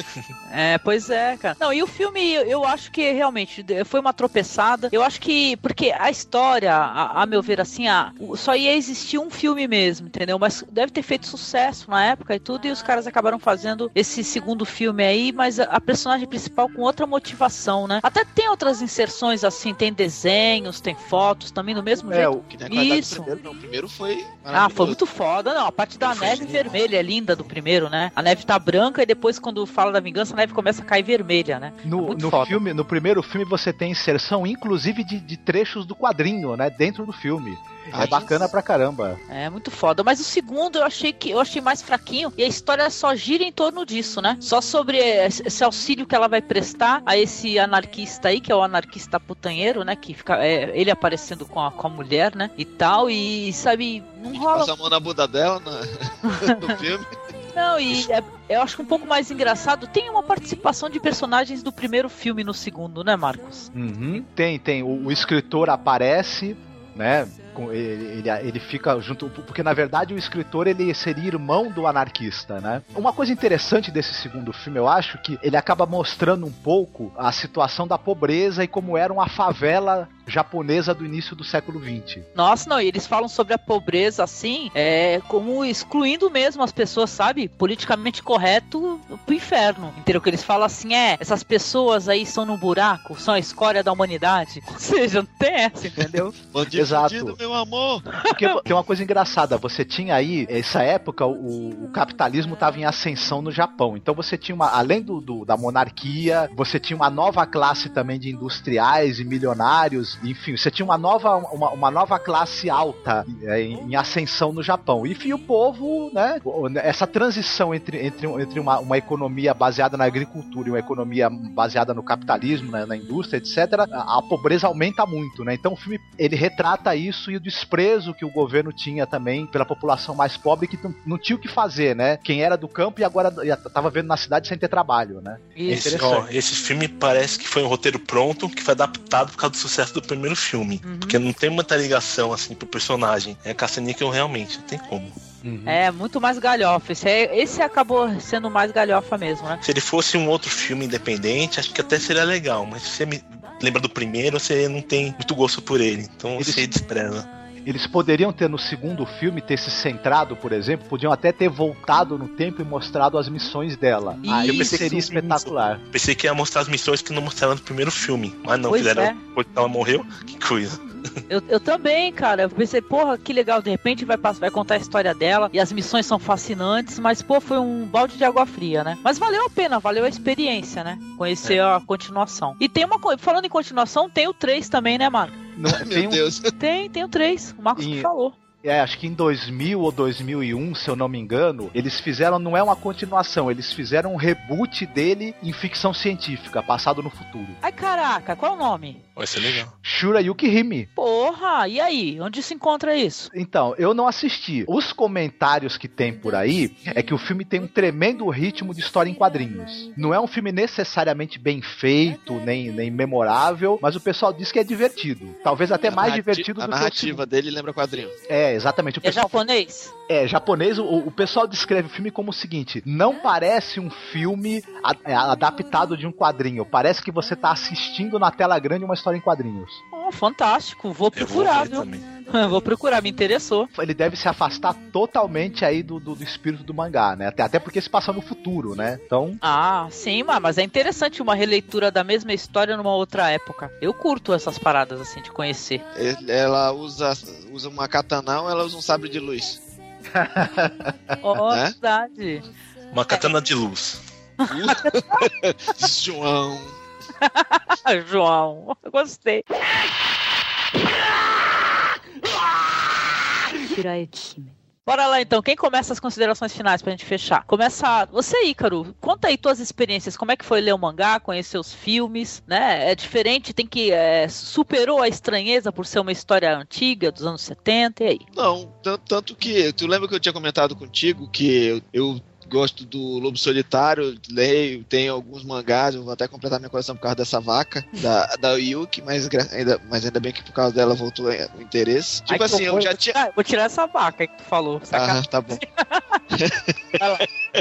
É, pois é, cara. Não, e o filme, eu, acho que realmente foi uma tropeçada. Eu acho que, porque a história, a, a meu ver, assim, a, só ia existir um filme mesmo, entendeu? Mas deve ter feito sucesso na época e tudo, e os caras acabaram fazendo esse segundo filme aí, mas a, a personagem principal com outra motivação, né? Até tem outras inserções, assim, tem desenhos, tem fotos também do mesmo É, jeito. o, Que qualidade Isso. do primeiro, não. O primeiro foi. Ah, foi muito foda. Não, a parte da neve vermelha é linda do primeiro, né? A neve tá branca e depois, quando fala da vingança, a neve começa a cair vermelha, né? No, Muito no foda. filme, no primeiro filme você tem inserção, inclusive de, de trechos do quadrinho, né, dentro do filme. Ah, é bacana pra caramba. É muito foda. Mas o segundo eu achei que eu achei mais fraquinho e a história só gira em torno disso, né? Só sobre esse esse auxílio que ela vai prestar a esse anarquista aí, que é o anarquista putanheiro, né? Que fica é, ele aparecendo com a, com a mulher, né? E tal. E sabe, não rola Passa a mão na bunda dela na- no filme. Não, e é- eu acho que um pouco mais engraçado tem uma participação de personagens do primeiro filme no segundo, né, Marcos? Uhum. Tem, tem. O, o escritor aparece, né? Ele, ele, ele fica junto. Porque na verdade o escritor ele seria irmão do anarquista, né? Uma coisa interessante desse segundo filme, eu acho, que ele acaba mostrando um pouco a situação da pobreza e como era uma favela japonesa do início do século XX. Nossa, não, e eles falam sobre a pobreza assim, é como excluindo mesmo as pessoas, sabe? Politicamente correto pro inferno. Entendeu? Que eles falam assim, é, essas pessoas aí são no buraco, são a escória da humanidade. Ou seja, não tem essa, entendeu? Exato. fudido, meu amor. Porque tem uma coisa engraçada, você tinha aí, essa época, o, o capitalismo estava em ascensão no Japão. Então você tinha uma, além do, do- da monarquia, você tinha uma nova classe também de industriais e milionários, enfim, você tinha uma nova, uma, uma nova classe alta é, em, em ascensão no Japão. E, enfim, o povo, né, essa transição entre, entre, entre uma, uma economia baseada na agricultura e uma economia baseada no capitalismo, né, na indústria, etc., a, a pobreza aumenta muito, né? Então o filme, ele retrata isso e o desprezo que o governo tinha também pela população mais pobre que não, tinha o que fazer, né? Quem era do campo e agora estava vendo na cidade sem ter trabalho, né? Isso. Esse, ó, esse filme parece que foi um roteiro pronto que foi adaptado por causa do sucesso do primeiro filme. Uhum. Porque não tem muita ligação assim pro personagem. É Caça-Níquel realmente, não tem como. É, muito mais galhofa. Esse, é- esse acabou sendo mais galhofa mesmo, né? Se ele fosse um outro filme independente, acho que até seria legal. Mas se você me lembra do primeiro, você não tem muito gosto por ele. Então você despreza. Eles poderiam ter no segundo filme ter se centrado, por exemplo, podiam até ter voltado no tempo e mostrado as missões dela. Aí Isso. seria Isso. espetacular. Pensei que ia mostrar as missões que não mostraram no primeiro filme. Mas não, Pois fizeram é. depois que ela morreu. Que coisa. Eu, eu também, cara. Eu pensei, porra, que legal. De repente vai, pass- vai contar a história dela e as missões são fascinantes, mas, pô, foi um balde de água fria, né? Mas valeu a pena, valeu a experiência, né? Conhecer É. a continuação. E tem uma coisa, falando em continuação, tem o 3 também, né, Marco? Não, tem Meu um- Deus. Tem, tem o 3. O Marcos E- que falou. É, acho que em 2000 ou 2001, se eu não me engano, eles fizeram, não é uma continuação, eles fizeram um reboot dele em ficção científica, passado no futuro. Ai, caraca, qual é o nome? Vai ser legal. Shura Yukihime. Porra, e aí? Onde se encontra isso? Então, eu não assisti. Os comentários que tem por aí é que o filme tem um tremendo ritmo de história em quadrinhos. Não é um filme necessariamente bem feito, nem, nem memorável, mas o pessoal diz que é divertido. Talvez até A mais divertido A do que o narrativa dele lembra quadrinho. É, exatamente. O É pessoal japonês? É, japonês, o, o pessoal descreve o filme como o seguinte: não parece um filme a- é, adaptado de um quadrinho. Parece que você tá assistindo na tela grande uma história em quadrinhos. Oh, fantástico. Vou procurar, viu? também. vou procurar, me interessou. Ele deve se afastar totalmente aí do, do, do espírito do mangá, né? Até, até porque se passa no futuro, né? Então, Ah, sim, mas é interessante uma releitura da mesma história numa outra época. Eu curto essas paradas assim de conhecer. Ela usa, usa uma katana ou ela usa um sabre de luz? Oh, Né? verdade. Uma katana de luz. João. João, eu gostei. Bora lá então, quem começa as considerações finais pra gente fechar? Começa você, Ícaro. Conta aí tuas experiências, como é que foi ler o mangá, conhecer os filmes, né? É diferente, tem que. é, superou a estranheza por ser uma história antiga, dos anos 70, e aí? Não, tanto, tanto que. Tu lembra que eu tinha comentado contigo que eu, eu gosto do Lobo Solitário, leio, tenho alguns mangás, eu vou até completar minha coleção por causa dessa vaca, da, da Yuki, mas, ainda, mas ainda bem que por causa dela voltou o interesse. Tipo Ai, assim, eu horror, já vou tinha. tirar- vou tirar essa vaca que tu falou. sacanagem. Ah, tá bom.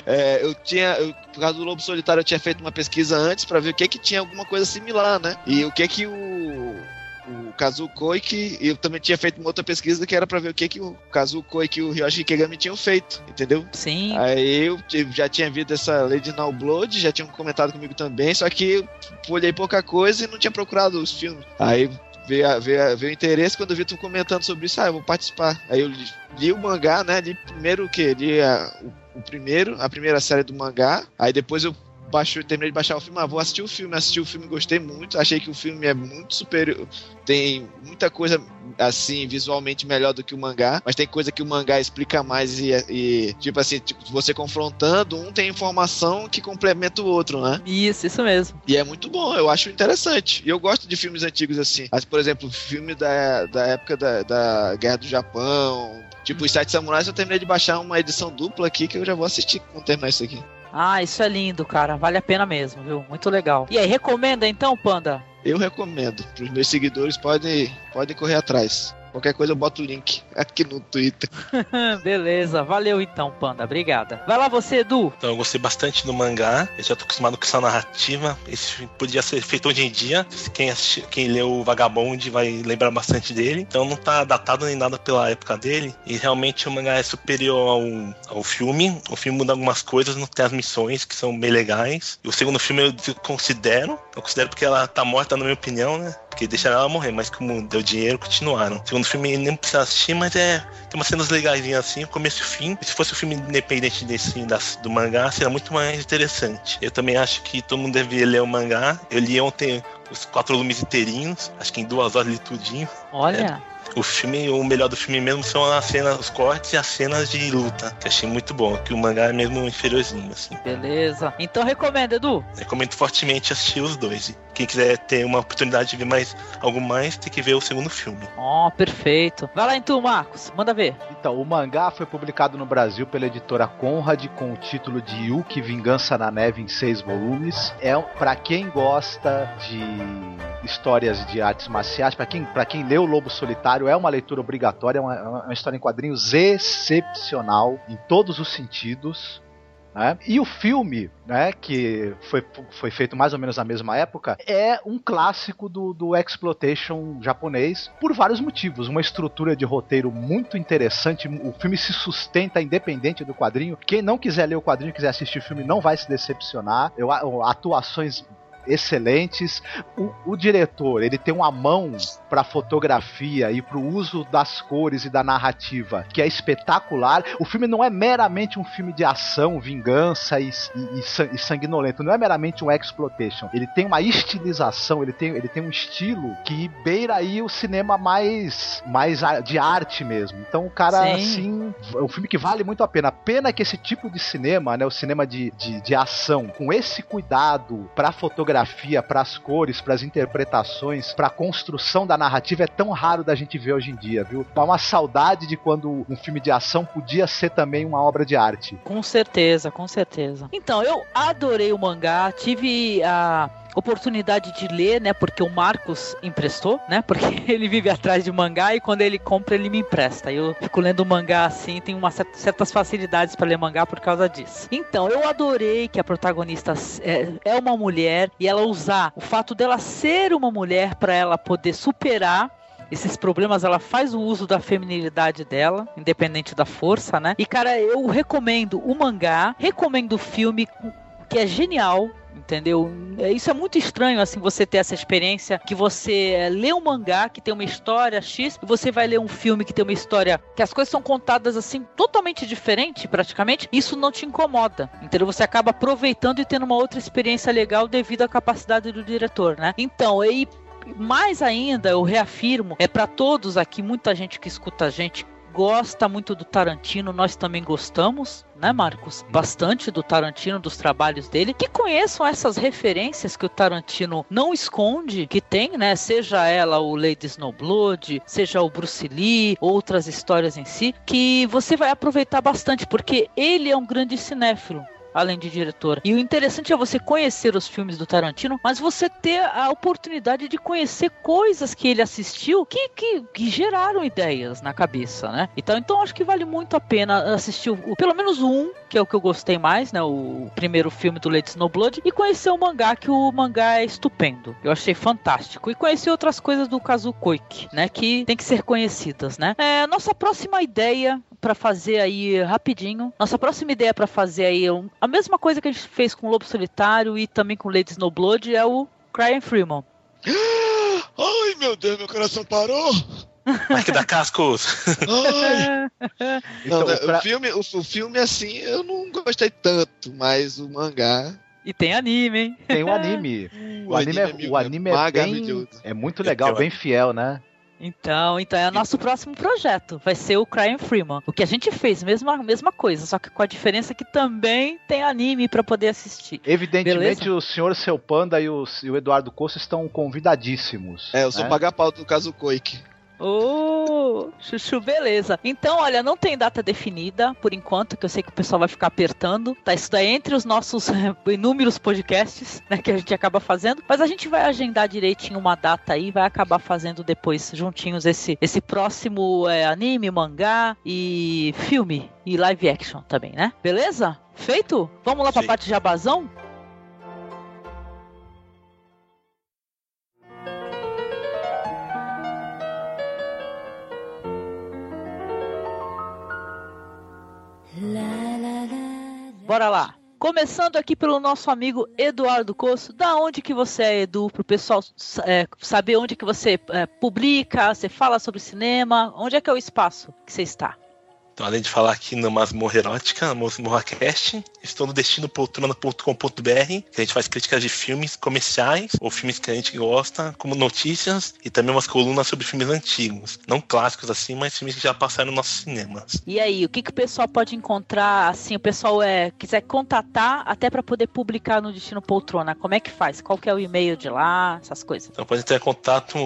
É, eu tinha, eu, por causa do Lobo Solitário, eu tinha feito uma pesquisa antes pra ver o que que tinha alguma coisa similar, né? E o que que o o Kazuo Koike, e eu também tinha feito uma outra pesquisa que era pra ver o que que o Kazuo Koike e o Ryoshi Kegami tinham feito, entendeu? Sim. Aí eu já tinha visto essa Lady Now Blood, já tinham comentado comigo também, só que eu olhei pouca coisa e não tinha procurado os filmes. Aí veio, a- veio, a- veio o interesse quando eu vi tu comentando sobre isso, ah, eu vou participar. Aí eu li, li o mangá, né? Li primeiro o quê? Li a- o, o primeiro, a primeira série do mangá, aí depois eu baixou, terminei de baixar o filme, ah, vou assistir o filme, assisti o filme, gostei muito, achei que o filme é muito superior, tem muita coisa assim, visualmente melhor do que o mangá, mas tem coisa que o mangá explica mais e, e, tipo assim, tipo, você confrontando, um tem informação que complementa o outro, né? Isso, isso mesmo. E é muito bom, eu acho interessante. E eu gosto de filmes antigos assim. Mas, por exemplo, filme da, da época da, da Guerra do Japão. Tipo, os Sete Samurais, eu terminei de baixar uma edição dupla aqui que eu já vou assistir quando terminar isso aqui. Ah, isso é lindo, cara. Vale a pena mesmo, viu? Muito legal. E aí, recomenda então, Panda? Eu recomendo. Os meus seguidores, podem, podem correr atrás. Qualquer coisa eu boto o link aqui no Twitter. Beleza, valeu então, Panda. Obrigada. Vai lá você, Edu. Então eu gostei bastante do mangá. Eu já tô acostumado com essa narrativa. Esse filme podia ser feito hoje em dia. Quem, assisti- quem leu o Vagabond vai lembrar bastante dele. Então não tá datado nem nada pela época dele. E realmente o mangá é superior ao, ao filme. O filme muda algumas coisas, não tem as missões que são bem legais. E o segundo filme eu considero. Eu considero porque ela tá morta, na minha opinião, né? Porque deixaram ela morrer, mas como deu dinheiro, continuaram. O segundo filme nem precisa assistir, mas é. Tem umas cenas legaisinhas assim, começo e fim. E se fosse um filme independente desse das- do mangá, seria muito mais interessante. Eu também acho que todo mundo deveria ler o mangá. Eu li ontem os quatro volumes inteirinhos, acho que em duas horas li tudinho. Olha. O filme, o melhor do filme mesmo são as cenas, os cortes e as cenas de luta, que eu achei muito bom, que o mangá é mesmo inferiorzinho, assim. Beleza. Então recomenda, Edu. Recomendo fortemente assistir os dois. Quem quiser ter uma oportunidade de ver mais algo mais, tem que ver o segundo filme. Ó, perfeito. Vai lá então, Marcos. Manda ver. Então, o mangá foi publicado no Brasil pela editora Conrad com o título de Yuki Vingança na Neve em seis volumes. É para quem gosta de histórias de artes marciais, para quem, pra quem o Lobo Solitário, é uma leitura obrigatória, é uma, é uma história em quadrinhos excepcional em todos os sentidos. né? E o filme, né, que foi, foi feito mais ou menos na mesma época, é um clássico do, do exploitation japonês por vários motivos. Uma estrutura de roteiro muito interessante, o filme se sustenta independente do quadrinho. Quem não quiser ler o quadrinho, quiser assistir o filme, não vai se decepcionar. Eu, atuações excelentes. O, o, diretor, ele tem uma mão para fotografia e para o uso das cores e da narrativa, que é espetacular. O filme não é meramente um filme de ação, vingança e, e, e sanguinolento, não é meramente um exploitation. Ele tem uma estilização, ele tem, ele tem um estilo que beira aí o cinema mais, mais de arte mesmo. Então o cara, Sim. assim, é um filme que vale muito a pena. Pena que esse tipo de cinema, né, o cinema de, de, de ação, com esse cuidado para fotografia fotografia, para as cores, para as interpretações, para a construção da narrativa é tão raro da gente ver hoje em dia, viu? Dá uma saudade de quando um filme de ação podia ser também uma obra de arte. Com certeza, com certeza. Então, eu adorei o mangá, tive a oportunidade de ler, né? Porque o Marcos emprestou, né? Porque ele vive atrás de mangá e quando ele compra, ele me empresta. Eu fico lendo mangá assim, tenho uma certas facilidades para ler mangá por causa disso. Então, eu adorei que a protagonista é, é uma mulher e ela usar o fato dela ser uma mulher para ela poder superar esses problemas, ela faz o uso da feminilidade dela, independente da força, né? E cara, eu recomendo o mangá, recomendo o filme que é genial, entendeu? É, isso é muito estranho, assim, você ter essa experiência que você é, lê um mangá que tem uma história X e você vai ler um filme que tem uma história que as coisas são contadas assim totalmente diferente, praticamente. Isso não te incomoda, entendeu? Você acaba aproveitando e tendo uma outra experiência legal devido à capacidade do diretor, né? Então, aí mais ainda, eu reafirmo, é para todos aqui, muita gente que escuta a gente gosta muito do Tarantino, nós também gostamos, né, Marcos? Bastante do Tarantino, dos trabalhos dele, que conheçam essas referências que o Tarantino não esconde, que tem, né? Seja ela o Lady Snowblood, seja o Bruce Lee, outras histórias em si, que você vai aproveitar bastante, porque ele é um grande cinéfilo além de diretor. E o interessante é você conhecer os filmes do Tarantino, mas você ter a oportunidade de conhecer coisas que ele assistiu que, que, que geraram ideias na cabeça, né? Então, então acho que vale muito a pena assistir o, pelo menos um, que é o que eu gostei mais, né? O primeiro filme do Lady Snowblood, e conhecer o mangá, que o mangá é estupendo. Eu achei fantástico. E conhecer outras coisas do Kazu Koike, né? Que tem que ser conhecidas, né? É, nossa próxima ideia para fazer aí rapidinho. Nossa próxima ideia para fazer aí um, a mesma coisa que a gente fez com o Lobo Solitário e também com Lady Snowblood é o Crying Freeman. Ai, meu Deus, meu coração parou. Que dá cascos. então, não, pra... o, filme, o, o, filme, assim, eu não gostei tanto, mas o mangá. E tem anime, hein? Tem um anime. O, o anime, anime, é, o anime é, é bem. É muito legal, bem fiel, né? Então, então é o nosso próximo projeto. Vai ser o Crying Freeman. O que a gente fez, mesma, mesma coisa, só que com a diferença que também tem anime para poder assistir. Evidentemente, Beleza? o senhor Seu Panda e o, e o Eduardo Costa estão convidadíssimos. É, eu sou né? paga-pau do caso Koike. Ô, oh, chuchu, beleza. Então, olha, não tem data definida por enquanto, que eu sei que o pessoal vai ficar apertando. Tá, isso daí entre os nossos inúmeros podcasts, né, que a gente acaba fazendo. Mas a gente vai agendar direitinho uma data aí, vai acabar fazendo depois juntinhos esse, esse próximo é, anime, mangá e filme e live action também, né? Beleza? Feito? Vamos lá Sim. pra parte de jabazão? Bora lá. Começando aqui pelo nosso amigo Eduardo Coço, da onde que você é, Edu, para o pessoal é, saber onde que você é, publica, você fala sobre cinema, onde é que é o espaço que você está? Então, além de falar aqui no Masmorra Erótica, no Masmorra Cast, estou no destinopoltrona.com.br, que a gente faz críticas de filmes comerciais ou filmes que a gente gosta, como notícias e também umas colunas sobre filmes antigos. Não clássicos assim, mas filmes que já passaram nos nossos cinemas. E aí, o que, que o pessoal pode encontrar, assim, o pessoal é, quiser contatar até para poder publicar no Destino Poltrona, como é que faz? Qual que é o e-mail de lá, essas coisas? Então pode entrar em contato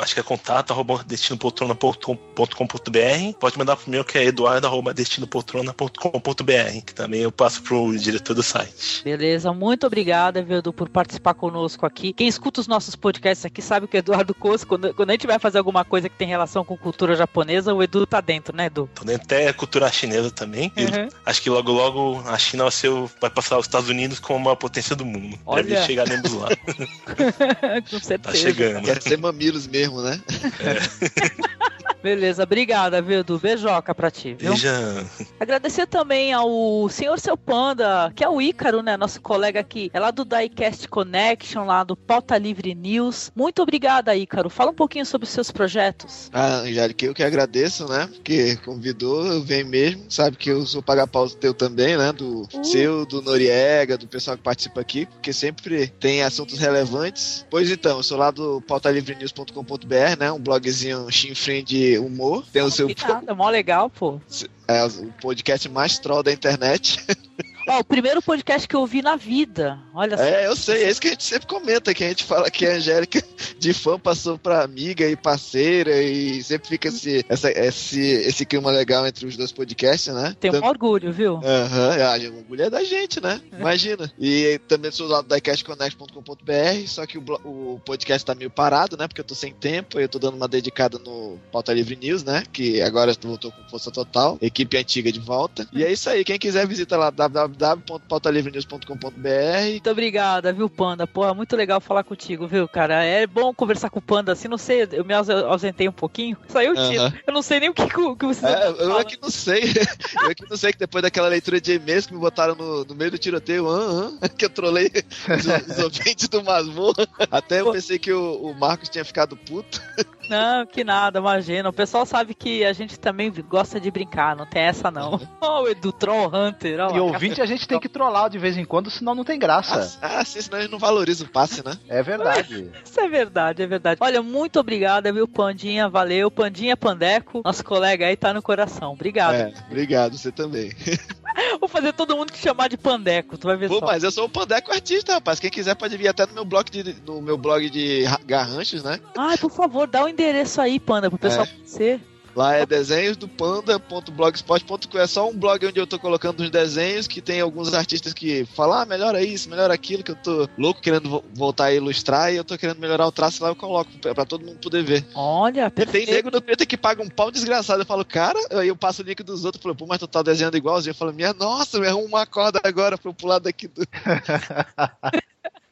acho que é contato arroba destinopoltrona.com.br. Pode mandar pro meu que é eduardo arroba destinopoltrona.com.br, que também eu passo pro diretor do site. Beleza, muito obrigada, Edu, por participar conosco aqui. Quem escuta os nossos podcasts aqui sabe que o Eduardo Costa, quando, quando a gente vai fazer alguma coisa que tem relação com cultura japonesa, o Edu tá dentro, né, Edu? Tô dentro até cultura chinesa também. Uhum. Acho que logo logo a China vai, ser, vai passar os Estados Unidos como uma potência do mundo. Olha. Deve chegar dentro lá. com certeza. Tá chegando. Quer ser mamilos mesmo mesmo, né? É. Beleza, obrigada, viu, do Beijoca pra ti, viu? Beijão. Agradecer também ao senhor Seu Panda, que é o Ícaro, né, nosso colega aqui, é lá do Diecast Connection, lá do Pauta Livre News. Muito obrigada, Ícaro. Fala um pouquinho sobre os seus projetos. Ah, Angélica, eu que agradeço, né, porque convidou, eu venho mesmo, sabe que eu sou paga-pau teu também, né, do uh. seu, do Noriega, do pessoal que participa aqui, porque sempre tem assuntos relevantes. Pois então, eu sou lá do pautalivrenews.com.br, né, um blogzinho chinfrim de humor. Tem o seu. Nada, mó legal, pô. É o podcast mais troll da internet. Ó, o primeiro podcast que eu ouvi na vida. Olha só. É, eu sei, é isso que a gente sempre comenta, que a gente fala que a Angélica de fã passou pra amiga e parceira e sempre fica esse, essa, esse, esse clima legal entre os dois podcasts, né? Tenho Então- um orgulho, viu? Aham, a orgulho é da gente, né? Imagina. E também sou lá do diecastconnect.com.br, só que o, o podcast tá meio parado, né? Porque eu tô sem tempo, eu tô dando uma dedicada no Pauta Livre News, né? Que agora voltou com força total, equipe antiga de volta. E é isso aí, quem quiser visita lá www.pautalivrenews.com.br. Muito obrigada, viu, Panda? Porra, muito legal falar contigo, viu, cara? É bom conversar com o Panda assim, não sei, eu me aus- ausentei um pouquinho. Saiu o tiro. Aham. Eu não sei nem o que, que, que você É, eu aqui não sei. Eu aqui não sei que depois daquela leitura de e-mails que me botaram no, no meio do tiroteio, ah, ah, que eu trolei os, os ouvintes do Masmorra. Até eu pensei que o, o Marcos tinha ficado puto. Não, que nada, imagina. O pessoal sabe que a gente também gosta de brincar, não tem essa não. Ó, o Edu Troll Hunter, ó E ouvinte a gente tem que trollar de vez em quando, senão não tem graça. Ah, sim, senão a gente não valoriza o passe, né? É verdade. Isso é verdade, é verdade. Olha, muito obrigada, viu, Pandinha? Valeu. Pandinha Pandeco, nosso colega aí tá no coração. Obrigado. É, obrigado, você também. Vou fazer todo mundo te chamar de Pandeco, tu vai ver Pô, só. mas eu sou o Pandeco artista, rapaz. Quem quiser pode vir até no meu blog de, no meu blog de ra- garranchos, né? Ai, por favor, dá o endereço aí, Panda, pro pessoal É. conhecer. Lá é desenhos do panda.blogspot.com. É só um blog onde eu tô colocando uns desenhos que tem alguns artistas que falam, ah, melhora isso, melhora aquilo, que eu tô louco querendo vo- voltar a ilustrar e eu tô querendo melhorar o traço lá, eu coloco pra, pra todo mundo poder ver. Olha, E tem perfeito. nego no Twitter que paga um pau desgraçado. Eu falo, cara, aí eu passo o link dos outros, falo, pô, mas tu tá desenhando igualzinho. Eu falo, minha nossa, me arruma uma corda agora pra eu pular daqui do.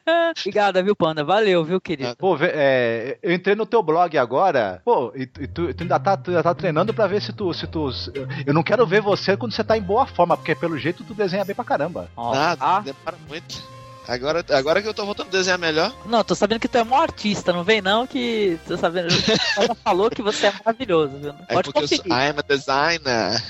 Obrigada, viu, Panda? Valeu, viu, querido? Pô, é, eu entrei no teu blog agora. Pô, e, tu- e tu, tu ainda tá, tu ainda tá treinando pra ver se tu, se tu. Eu não quero ver você quando você tá em boa forma, porque pelo jeito tu desenha bem pra caramba. Ó, Nada, ah, muito. Agora, agora que eu tô voltando a desenhar melhor. Não, tô sabendo que tu é um artista, não vem não que. Tô sabendo. Ela falou que você é maravilhoso, viu? É Pode porque eu sou, conferir. I'm a designer.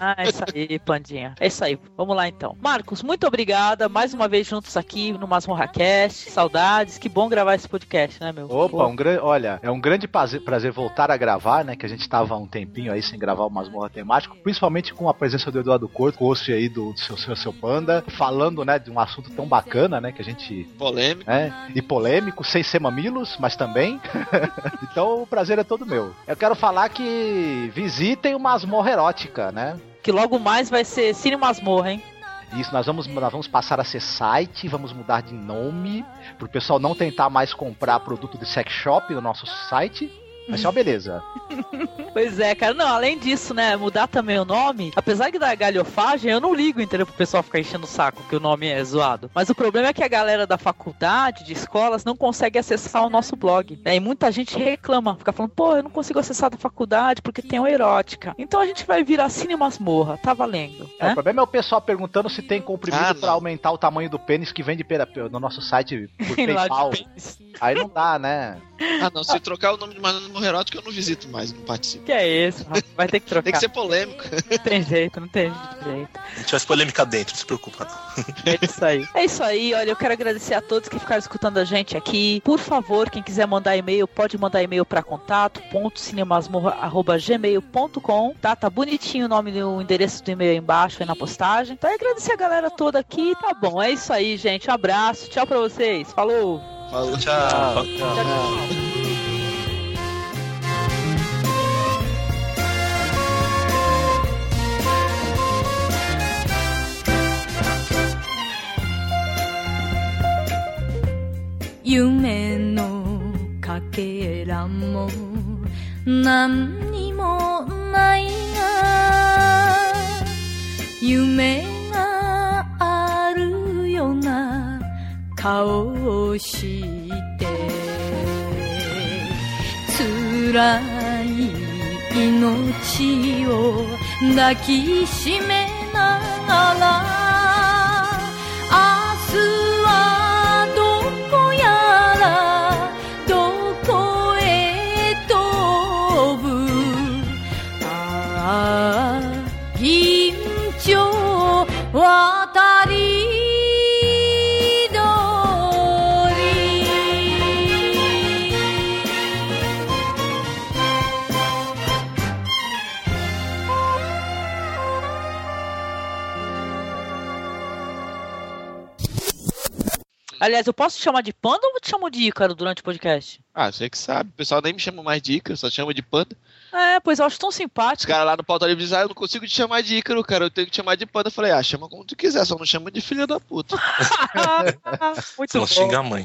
Ah, é isso aí, Pandinha. É isso aí. Vamos lá então. Marcos, muito obrigada. Mais uma vez juntos aqui no Masmorra Cast. Saudades. Que bom gravar esse podcast, né, meu? Opa, um grande. Olha, é um grande prazer, prazer voltar a gravar, né? Que a gente tava há um tempinho aí sem gravar o Masmorra temático, principalmente com a presença do Eduardo Corto, host aí do, do seu, seu, seu Panda, falando, né, de um assunto tão bacana, né? Que a gente Polêmico. né? E polêmico, sem ser mamilos, mas também. então o prazer é todo meu. Eu quero falar que visitem o Masmorra Erótica, né? Que logo mais vai ser Cine Masmorra, hein? Isso, nós vamos, nós vamos passar a ser site, vamos mudar de nome, pro pessoal não tentar mais comprar produto de sex shop no nosso site. Vai ser uma beleza. Pois é, cara. Não, além disso, né, mudar também o nome, apesar que da galhofagem, eu não ligo, entendeu? Pro pessoal ficar enchendo o saco que o nome é zoado. Mas o problema é que a galera da faculdade, de escolas, não consegue acessar o nosso blog. Né? E muita gente reclama, fica falando, pô, eu não consigo acessar da faculdade porque tem o erótica. Então a gente vai virar Cine Masmorra, tá valendo. É, o Né? problema é o pessoal perguntando se tem comprimido Ah, pra aumentar o tamanho do pênis que vende pela- no nosso site por PayPal. pênis. Aí não dá, né? Ah, não. Se trocar o nome de Masmorra Erótico, eu não visito mais, não participo. Que é isso, rapaz? vai ter que trocar. Tem que ser polêmico. Não tem jeito, não tem jeito. A gente faz polêmica dentro, não se preocupa não. É isso aí. É isso aí, olha, eu quero agradecer a todos que ficaram escutando a gente aqui. Por favor, quem quiser mandar e-mail, pode mandar e-mail para contato.cinemasmorra.gmail.com tá? Tá bonitinho o nome do endereço do e-mail aí embaixo aí na postagem. Então, agradecer a galera toda aqui. Tá bom, é isso aí, gente. Um abraço, tchau pra vocês. Falou! Falou. Tchau. Tchau, tchau.「夢のかけらも何にもないが夢があるような顔をして辛い命を抱きしめながら Aliás, eu posso te chamar de panda ou eu te chamo de Ícaro durante o podcast? Ah, você que sabe. O pessoal nem me chama mais de Ícaro, só chama de Panda. É, pois eu acho tão Os simpático. caras lá no pauta livre dizem, ah, eu não consigo te chamar de Ícaro, cara, eu tenho que te chamar de Panda. Eu falei, ah, chama como tu quiser, só não chama de filha da puta. Muito não bom. xinga a mãe.